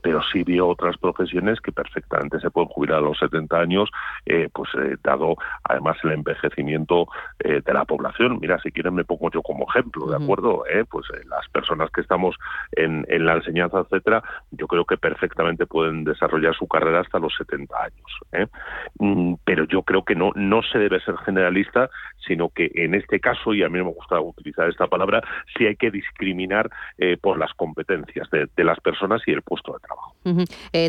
pero sí veo otras profesiones que perfectamente se pueden jubilar a los 70 años eh, pues eh, dado además el envejecimiento eh, de la población. Mira, si quieren me pongo yo como ejemplo, ¿de acuerdo? Pues las personas que estamos en, en, la enseñanza, etcétera, yo creo que perfectamente pueden desarrollar su carrera hasta los 70 años. Mm, pero yo creo que no, no se debe ser generalista, sino que en este caso, y a mí me gusta utilizar esta palabra, sí hay que discriminar por las competencias de, las personas y el puesto de trabajo.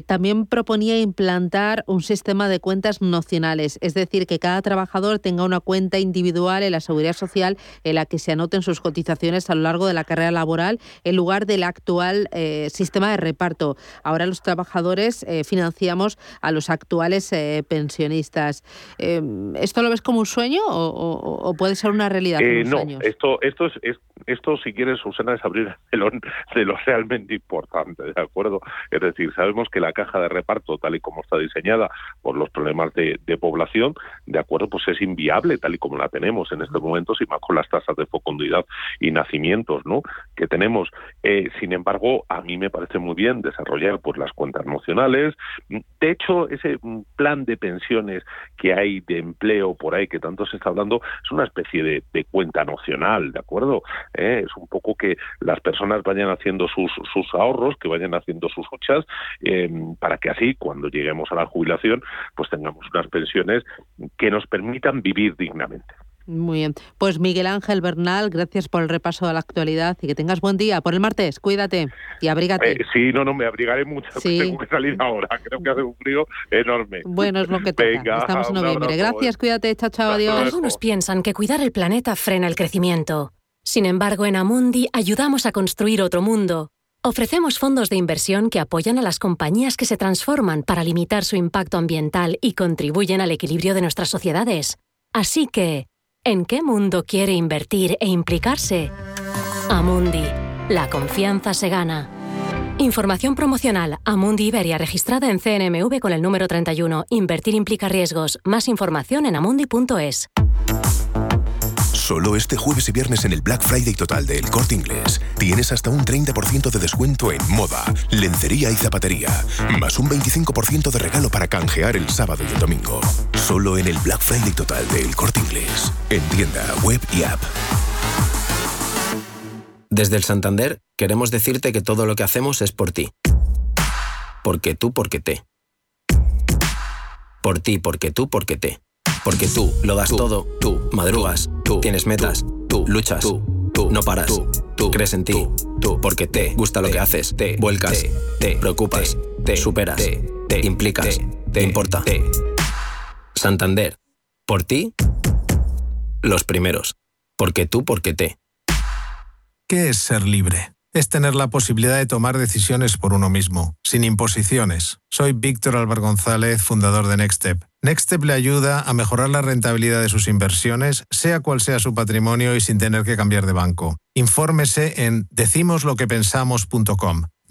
también proponía implantar un sistema de cuentas es decir, que cada trabajador tenga una cuenta individual en la seguridad social en la que se anoten sus cotizaciones a lo largo de la carrera laboral en lugar del actual eh, sistema de reparto. Ahora los trabajadores eh, financiamos a los actuales eh, pensionistas. ¿Esto lo ves como un sueño o, puede ser una realidad? no, esto, esto es, esto si quieres, Susana, es abrir el telón de lo realmente importante, ¿de acuerdo? Es decir, sabemos que la caja de reparto, tal y como está diseñada por los problemas de, población, de acuerdo, pues es inviable tal y como la tenemos en estos momentos y más con las tasas de fecundidad y nacimientos, ¿no? Que tenemos. Eh, sin embargo, a mí me parece muy bien desarrollar pues las cuentas nacionales. De hecho, ese plan de pensiones que hay de empleo por ahí que tanto se está hablando es una especie de, de cuenta nacional, ¿de acuerdo? ¿eh? es un poco que las personas vayan haciendo sus, sus ahorros, que vayan haciendo sus huchas, eh, para que así, cuando lleguemos a la jubilación, pues tengamos unas pensiones que nos permitan vivir dignamente. Muy bien. Pues Miguel Ángel Bernal, gracias por el repaso de la actualidad y que tengas buen día. Por el martes, cuídate y abrígate. Eh, sí, no, no, me abrigaré mucho. Sí. Tengo que salir ahora. Creo que hace un frío enorme. Bueno, es lo que toca. Venga, Estamos en noviembre. Gracias, cuídate. Chao, chao, adiós. Algunos piensan que cuidar el planeta frena el crecimiento. Sin embargo, en Amundi ayudamos a construir otro mundo. Ofrecemos fondos de inversión que apoyan a las compañías que se transforman para limitar su impacto ambiental y contribuyen al equilibrio de nuestras sociedades. Así que, ¿En qué mundo quiere invertir e implicarse? Amundi. La confianza se gana. Información promocional. Amundi Iberia registrada en CNMV con el número 31. Invertir implica riesgos. Más información en amundi.es. Solo este jueves y viernes en el Black Friday total del Corte Inglés tienes hasta un 30% de descuento en moda, lencería y zapatería, más un 25% de regalo para canjear el sábado y el domingo. Solo en el Black Friday total del Corte Inglés, en tienda, web y app. Desde el Santander queremos decirte que todo lo que hacemos es por ti. Porque tú, porque te. Por ti, porque tú, porque te. Porque tú lo das todo, tú madrugas, tú tienes metas, tú luchas, tú, tú no paras, tú, crees en ti, tú porque te gusta lo que haces, te vuelcas, te preocupas, te superas, te implicas, te importa. Santander, por ti, los primeros. Porque tú, porque te. ¿Qué es ser libre? Es tener la posibilidad de tomar decisiones por uno mismo, sin imposiciones. Soy Víctor Álvaro González, fundador de Nextstep. Nextstep le ayuda a mejorar la rentabilidad de sus inversiones, sea cual sea su patrimonio y sin tener que cambiar de banco. Infórmese en decimosloquepensamos.com.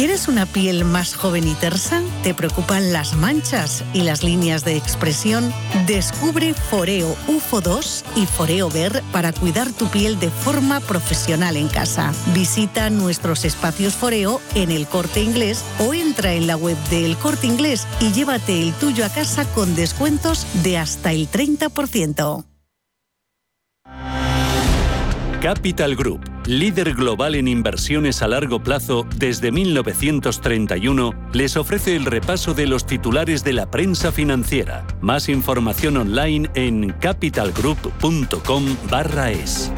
¿Quieres una piel más joven y tersa? ¿Te preocupan las manchas y las líneas de expresión? Descubre Foreo UFO 2 y Foreo Ver para cuidar tu piel de forma profesional en casa. Visita nuestros espacios Foreo en el Corte Inglés o entra en la web de El Corte Inglés y llévate el tuyo a casa con descuentos de hasta el 30%. Capital Group, líder global en inversiones a largo plazo desde 1931, les ofrece el repaso de los titulares de la prensa financiera. Más información online en capitalgroup.com/es.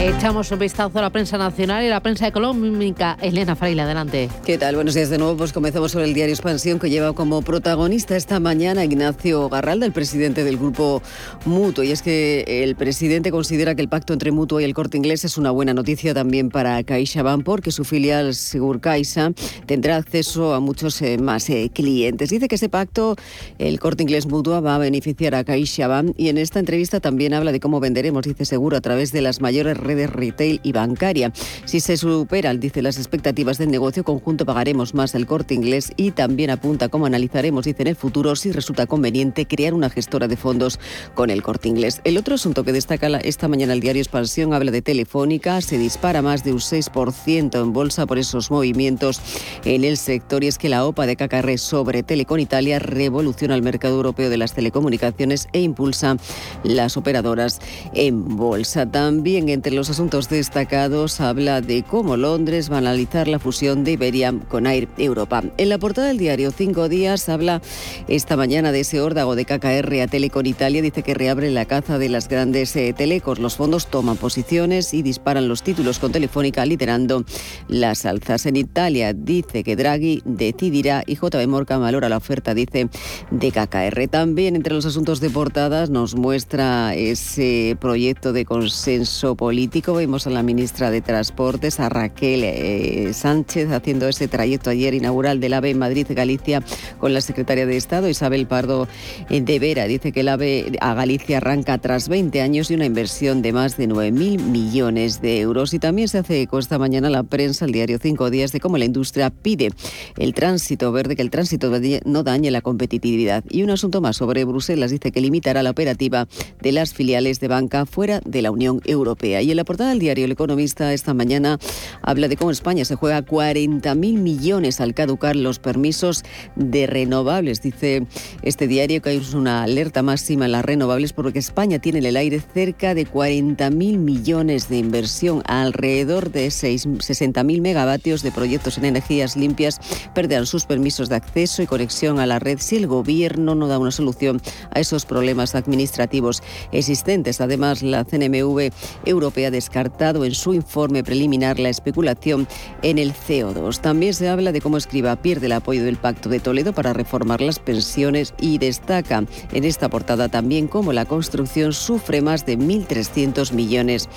Echamos un vistazo a la prensa nacional y la prensa económica. Elena Fraile, adelante. ¿Qué tal? Buenos días de nuevo. Pues comenzamos sobre el diario Expansión que lleva como protagonista esta mañana Ignacio Garralda, el presidente del grupo Mutuo. Y es que el presidente considera que el pacto entre Mutuo y el Corte Inglés es una buena noticia también para CaixaBank porque su filial Caixa tendrá acceso a muchos eh, más eh, clientes. Dice que ese pacto, el Corte Inglés Mutua, va a beneficiar a CaixaBank y en esta entrevista también habla de cómo venderemos, dice seguro, a través de las mayores redes de retail y bancaria. Si se superan, dice, las expectativas del negocio conjunto, pagaremos más el corte inglés y también apunta cómo analizaremos, dice, en el futuro si resulta conveniente crear una gestora de fondos con el corte inglés. El otro asunto que destaca esta mañana el diario Expansión habla de Telefónica, se dispara más de un 6% en bolsa por esos movimientos en el sector y es que la OPA de KKR sobre Telecom Italia revoluciona el mercado europeo de las telecomunicaciones e impulsa las operadoras en bolsa. También entre los asuntos destacados habla de cómo Londres va a analizar la fusión de Iberia con Air Europa. En la portada del diario Cinco Días habla esta mañana de ese órdago de KKR a Telecom Italia. Dice que reabre la caza de las grandes eh, telecos. Los fondos toman posiciones y disparan los títulos con Telefónica liderando las alzas. En Italia dice que Draghi decidirá y JB Morgan valora la oferta, dice, de KKR. También entre los asuntos de portadas nos muestra ese proyecto de consenso político Vimos a la ministra de Transportes, a Raquel eh, Sánchez, haciendo ese trayecto ayer inaugural del AVE en Madrid-Galicia con la secretaria de Estado, Isabel Pardo eh, de Vera. Dice que el AVE a Galicia arranca tras 20 años y una inversión de más de 9.000 millones de euros. Y también se hace eco esta mañana la prensa, el diario Cinco Días, de cómo la industria pide el tránsito verde, que el tránsito no dañe la competitividad. Y un asunto más sobre Bruselas dice que limitará la operativa de las filiales de banca fuera de la Unión Europea. Y en la portada del diario El Economista esta mañana habla de cómo España se juega 40.000 millones al caducar los permisos de renovables. Dice este diario que hay una alerta máxima en las renovables porque España tiene en el aire cerca de 40.000 millones de inversión, alrededor de 60.000 megavatios de proyectos en energías limpias perderán sus permisos de acceso y conexión a la red si el gobierno no da una solución a esos problemas administrativos existentes. Además, la CNMV europea ha descartado en su informe preliminar la especulación en el CO2. También se habla de cómo Escriba pierde el apoyo del Pacto de Toledo para reformar las pensiones y destaca en esta portada también cómo la construcción sufre más de 1.300 millones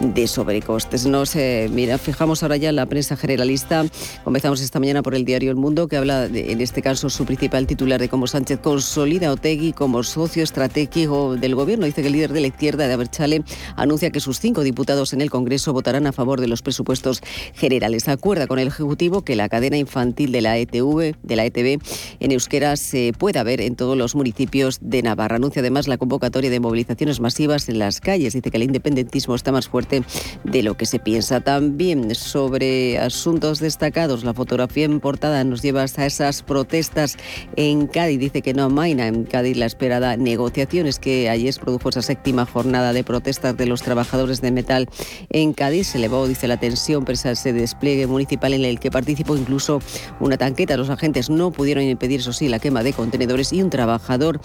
de sobrecostes. Nos eh, mira, fijamos ahora ya en la prensa generalista. Comenzamos esta mañana por el diario El Mundo, que habla de, en este caso su principal titular de cómo Sánchez consolida a Otegui como socio estratégico del gobierno. Dice que el líder de la izquierda, de Aberchale, anuncia que sus cinco diputados en el Congreso votarán a favor de los presupuestos generales. Acuerda con el Ejecutivo que la cadena infantil de la ETV, de la ETV en euskera se pueda ver en todos los municipios de Navarra. Anuncia además la convocatoria de movilizaciones masivas en las calles. Dice que el independentismo está más fuerte de lo que se piensa. También sobre asuntos destacados, la fotografía en portada nos lleva hasta esas protestas en Cádiz. Dice que no amaina en Cádiz la esperada negociaciones que ayer produjo esa séptima jornada de protestas de los trabajadores de metal en Cádiz. Se elevó, dice, la tensión pese a ese despliegue municipal en el que participó incluso una tanqueta. Los agentes no pudieron impedir, eso sí, la quema de contenedores y un trabajador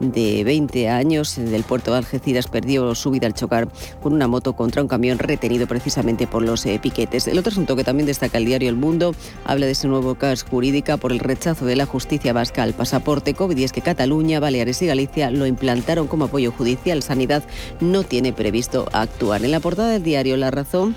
de 20 años del puerto de Algeciras perdió su vida al chocar con una moto contra un camión retenido precisamente por los eh, piquetes. El otro asunto que también destaca el diario El Mundo habla de ese nuevo caso jurídica por el rechazo de la justicia vasca al pasaporte COVID y es que Cataluña, Baleares y Galicia lo implantaron como apoyo judicial. Sanidad no tiene previsto actuar. En la portada del diario La Razón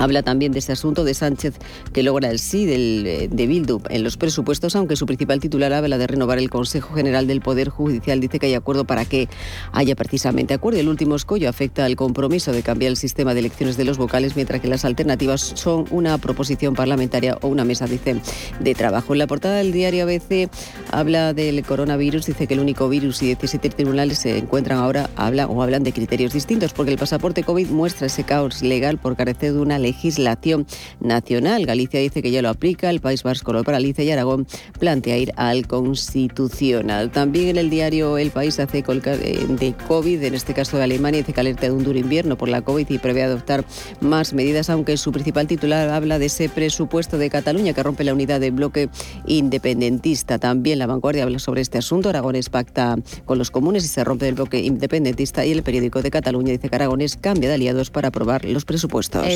Habla también de este asunto de Sánchez que logra el sí del, eh, de Bildu en los presupuestos, aunque su principal titular habla de renovar el Consejo General del Poder Judicial. Dice que hay acuerdo para que haya precisamente acuerdo. El último escollo afecta al compromiso de cambiar el sistema de elecciones de los vocales, mientras que las alternativas son una proposición parlamentaria o una mesa, dice, de trabajo. En la portada del diario ABC habla del coronavirus, dice que el único virus y 17 tribunales se encuentran ahora, habla o hablan de criterios distintos, porque el pasaporte COVID muestra ese caos legal por carecer de una ley legislación nacional. Galicia dice que ya lo aplica, el País Vasco lo paraliza y Aragón plantea ir al Constitucional. También en el diario El País hace eh, de COVID, en este caso de Alemania, dice que alerta de un duro invierno por la COVID y prevé adoptar más medidas, aunque su principal titular habla de ese presupuesto de Cataluña que rompe la unidad del bloque independentista. También la vanguardia habla sobre este asunto. Aragones pacta con los comunes y se rompe el bloque independentista y el periódico de Cataluña dice que Aragones cambia de aliados para aprobar los presupuestos.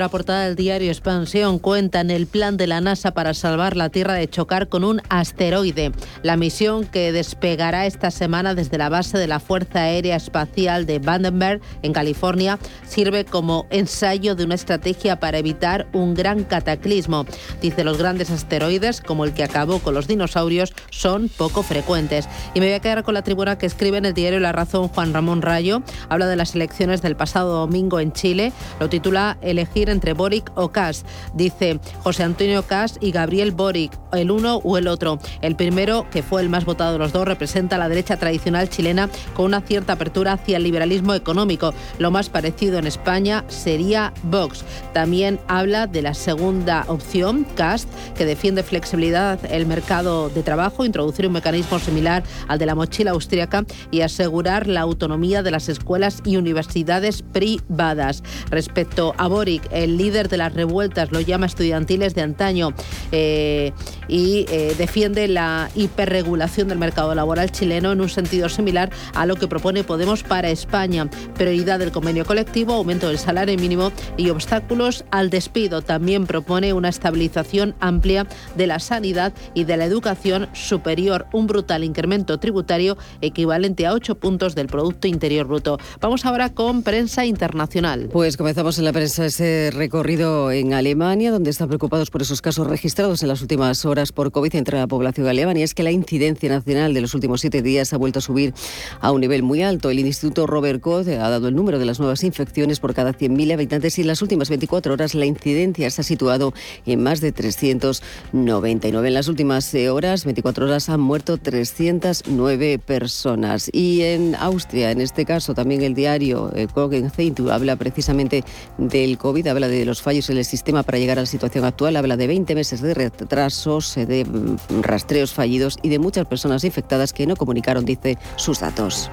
La portada del diario Expansión cuenta en el plan de la NASA para salvar la Tierra de chocar con un asteroide. La misión que despegará esta semana desde la base de la Fuerza Aérea Espacial de Vandenberg, en California, sirve como ensayo de una estrategia para evitar un gran cataclismo. Dice los grandes asteroides, como el que acabó con los dinosaurios, son poco frecuentes. Y me voy a quedar con la tribuna que escribe en el diario La Razón Juan Ramón Rayo. Habla de las elecciones del pasado domingo en Chile. Lo titula Elegir entre Boric o Kass. Dice José Antonio Kass y Gabriel Boric, el uno o el otro. El primero, que fue el más votado de los dos, representa la derecha tradicional chilena con una cierta apertura hacia el liberalismo económico. Lo más parecido en España sería Vox. También habla de la segunda opción, Cast, que defiende flexibilidad el mercado de trabajo, introducir un mecanismo similar al de la mochila austríaca y asegurar la autonomía de las escuelas y universidades privadas. Respecto a Boric, el líder de las revueltas, lo llama estudiantiles de antaño eh, y eh, defiende la hiperregulación del mercado laboral chileno en un sentido similar a lo que propone Podemos para España. Prioridad del convenio colectivo, aumento del salario mínimo y obstáculos al despido. También propone una estabilización amplia de la sanidad y de la educación superior, un brutal incremento tributario equivalente a 8 puntos del Producto Interior Bruto. Vamos ahora con prensa internacional. Pues comenzamos en la prensa ese este recorrido en Alemania, donde están preocupados por esos casos registrados en las últimas horas por COVID entre la población alemana. Y es que la incidencia nacional de los últimos siete días ha vuelto a subir a un nivel muy alto. El Instituto Robert Koch ha dado el número de las nuevas infecciones por cada 100.000 habitantes y en las últimas 24 horas la incidencia se ha situado en más de 399. En las últimas eh, horas, 24 horas, han muerto 309 personas. Y en Austria, en este caso, también el diario eh, Zeitung habla precisamente del COVID, habla de los fallos en el sistema para llegar a la situación actual, habla de 20 meses de retrasos, eh, de mm, rastreos fallidos y de muchas personas infectadas que no comunicaron, dice, sus datos.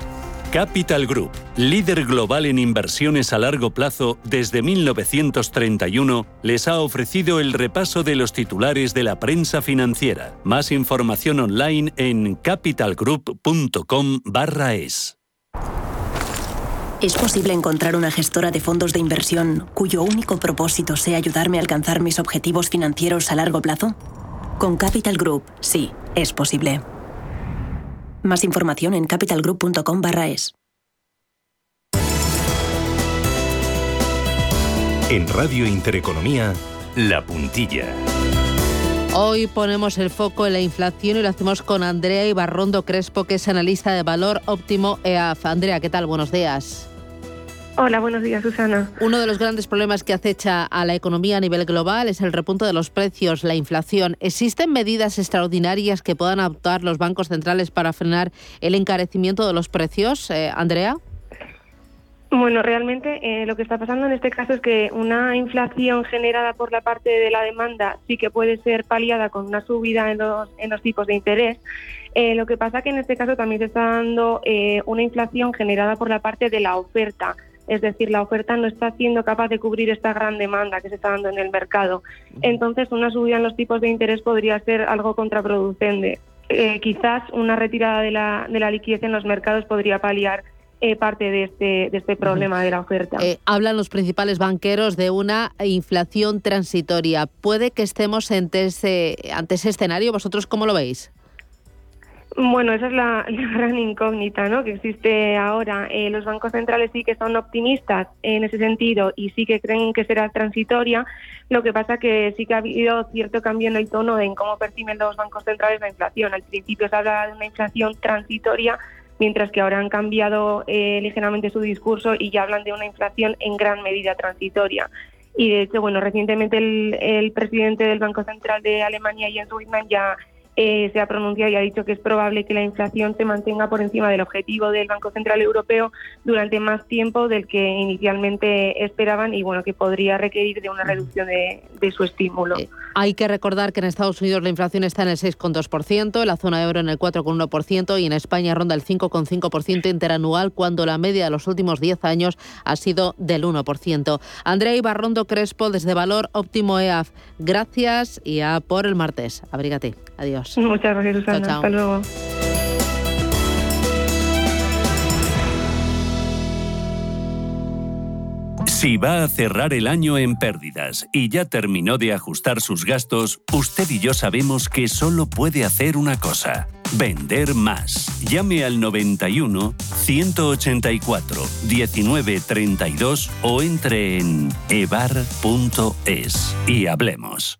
Capital Group, líder global en inversiones a largo plazo desde 1931, les ha ofrecido el repaso de los titulares de la prensa financiera. Más información online en capitalgroup.com/es. ¿Es posible encontrar una gestora de fondos de inversión cuyo único propósito sea ayudarme a alcanzar mis objetivos financieros a largo plazo? Con Capital Group, sí, es posible. Más información en capitalgroup.com es. En Radio Intereconomía, La Puntilla. Hoy ponemos el foco en la inflación y lo hacemos con Andrea Ibarrondo Crespo, que es analista de valor óptimo EAF. Andrea, ¿qué tal? Buenos días. Hola, buenos días, Susana. Uno de los grandes problemas que acecha a la economía a nivel global es el repunto de los precios, la inflación. ¿Existen medidas extraordinarias que puedan adoptar los bancos centrales para frenar el encarecimiento de los precios, eh, Andrea? Bueno, realmente eh, lo que está pasando en este caso es que una inflación generada por la parte de la demanda sí que puede ser paliada con una subida en los, en los tipos de interés. Eh, lo que pasa que en este caso también se está dando una inflación generada por la parte de la oferta es decir, la oferta no está siendo capaz de cubrir esta gran demanda que se está dando en el mercado. Entonces, una subida en los tipos de interés podría ser algo contraproducente. Eh, quizás una retirada de la, de la liquidez en los mercados podría paliar eh, parte de este, de este problema de la oferta. Eh, hablan los principales banqueros de una inflación transitoria. ¿Puede que estemos ante ese, ante ese escenario? ¿Vosotros cómo lo veis? Bueno, esa es la, gran incógnita ¿no? que existe ahora. Eh, los bancos centrales sí que son optimistas en ese sentido y sí que creen que será transitoria. Lo que pasa que sí que ha habido cierto cambio en el tono en cómo perciben los bancos centrales la inflación. Al principio se hablaba de una inflación transitoria, mientras que ahora han cambiado eh, ligeramente su discurso y ya hablan de una inflación en gran medida transitoria. Y de hecho, bueno, recientemente el, el presidente del Banco Central de Alemania, Jens Wittmann, ya eh, se ha pronunciado y ha dicho que es probable que la inflación se mantenga por encima del objetivo del Banco Central Europeo durante más tiempo del que inicialmente esperaban y bueno que podría requerir de una reducción de, su estímulo. Eh, hay que recordar que en Estados Unidos la inflación está en el 6,2%, en la zona euro en el 4,1% y en España ronda el 5,5% interanual cuando la media de los últimos 10 años ha sido del 1%. Andrea Ibarrondo Crespo desde Valor Óptimo EAF. Gracias y a por el martes. Abrígate. Adiós. Muchas gracias, Susana. Hasta luego. Si va a cerrar el año en pérdidas y ya terminó de ajustar sus gastos, usted y yo sabemos que solo puede hacer una cosa. Vender más. Llame al 91 184 1932 o entre en evar.es y hablemos.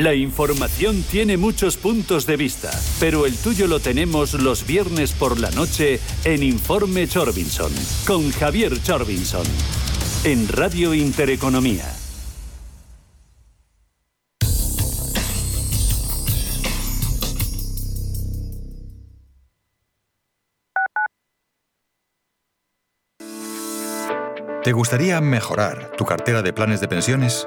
La información tiene muchos puntos de vista, pero el tuyo lo tenemos los viernes por la noche en Informe Chorbinson, con Javier Chorbinson, en Radio Intereconomía. ¿Te gustaría mejorar tu cartera de planes de pensiones?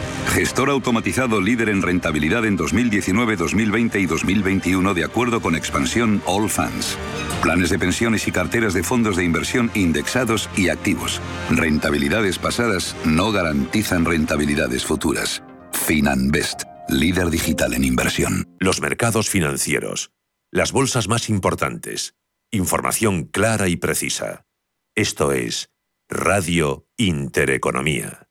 gestor automatizado líder en rentabilidad en 2019, 2020 y 2021 de acuerdo con expansión All Funds. Planes de pensiones y carteras de fondos de inversión indexados y activos. Rentabilidades pasadas no garantizan rentabilidades futuras. FinanBest, líder digital en inversión. Los mercados financieros. Las bolsas más importantes. Información clara y precisa. Esto es Radio Intereconomía.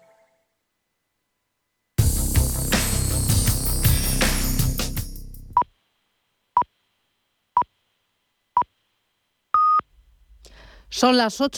Son las 8.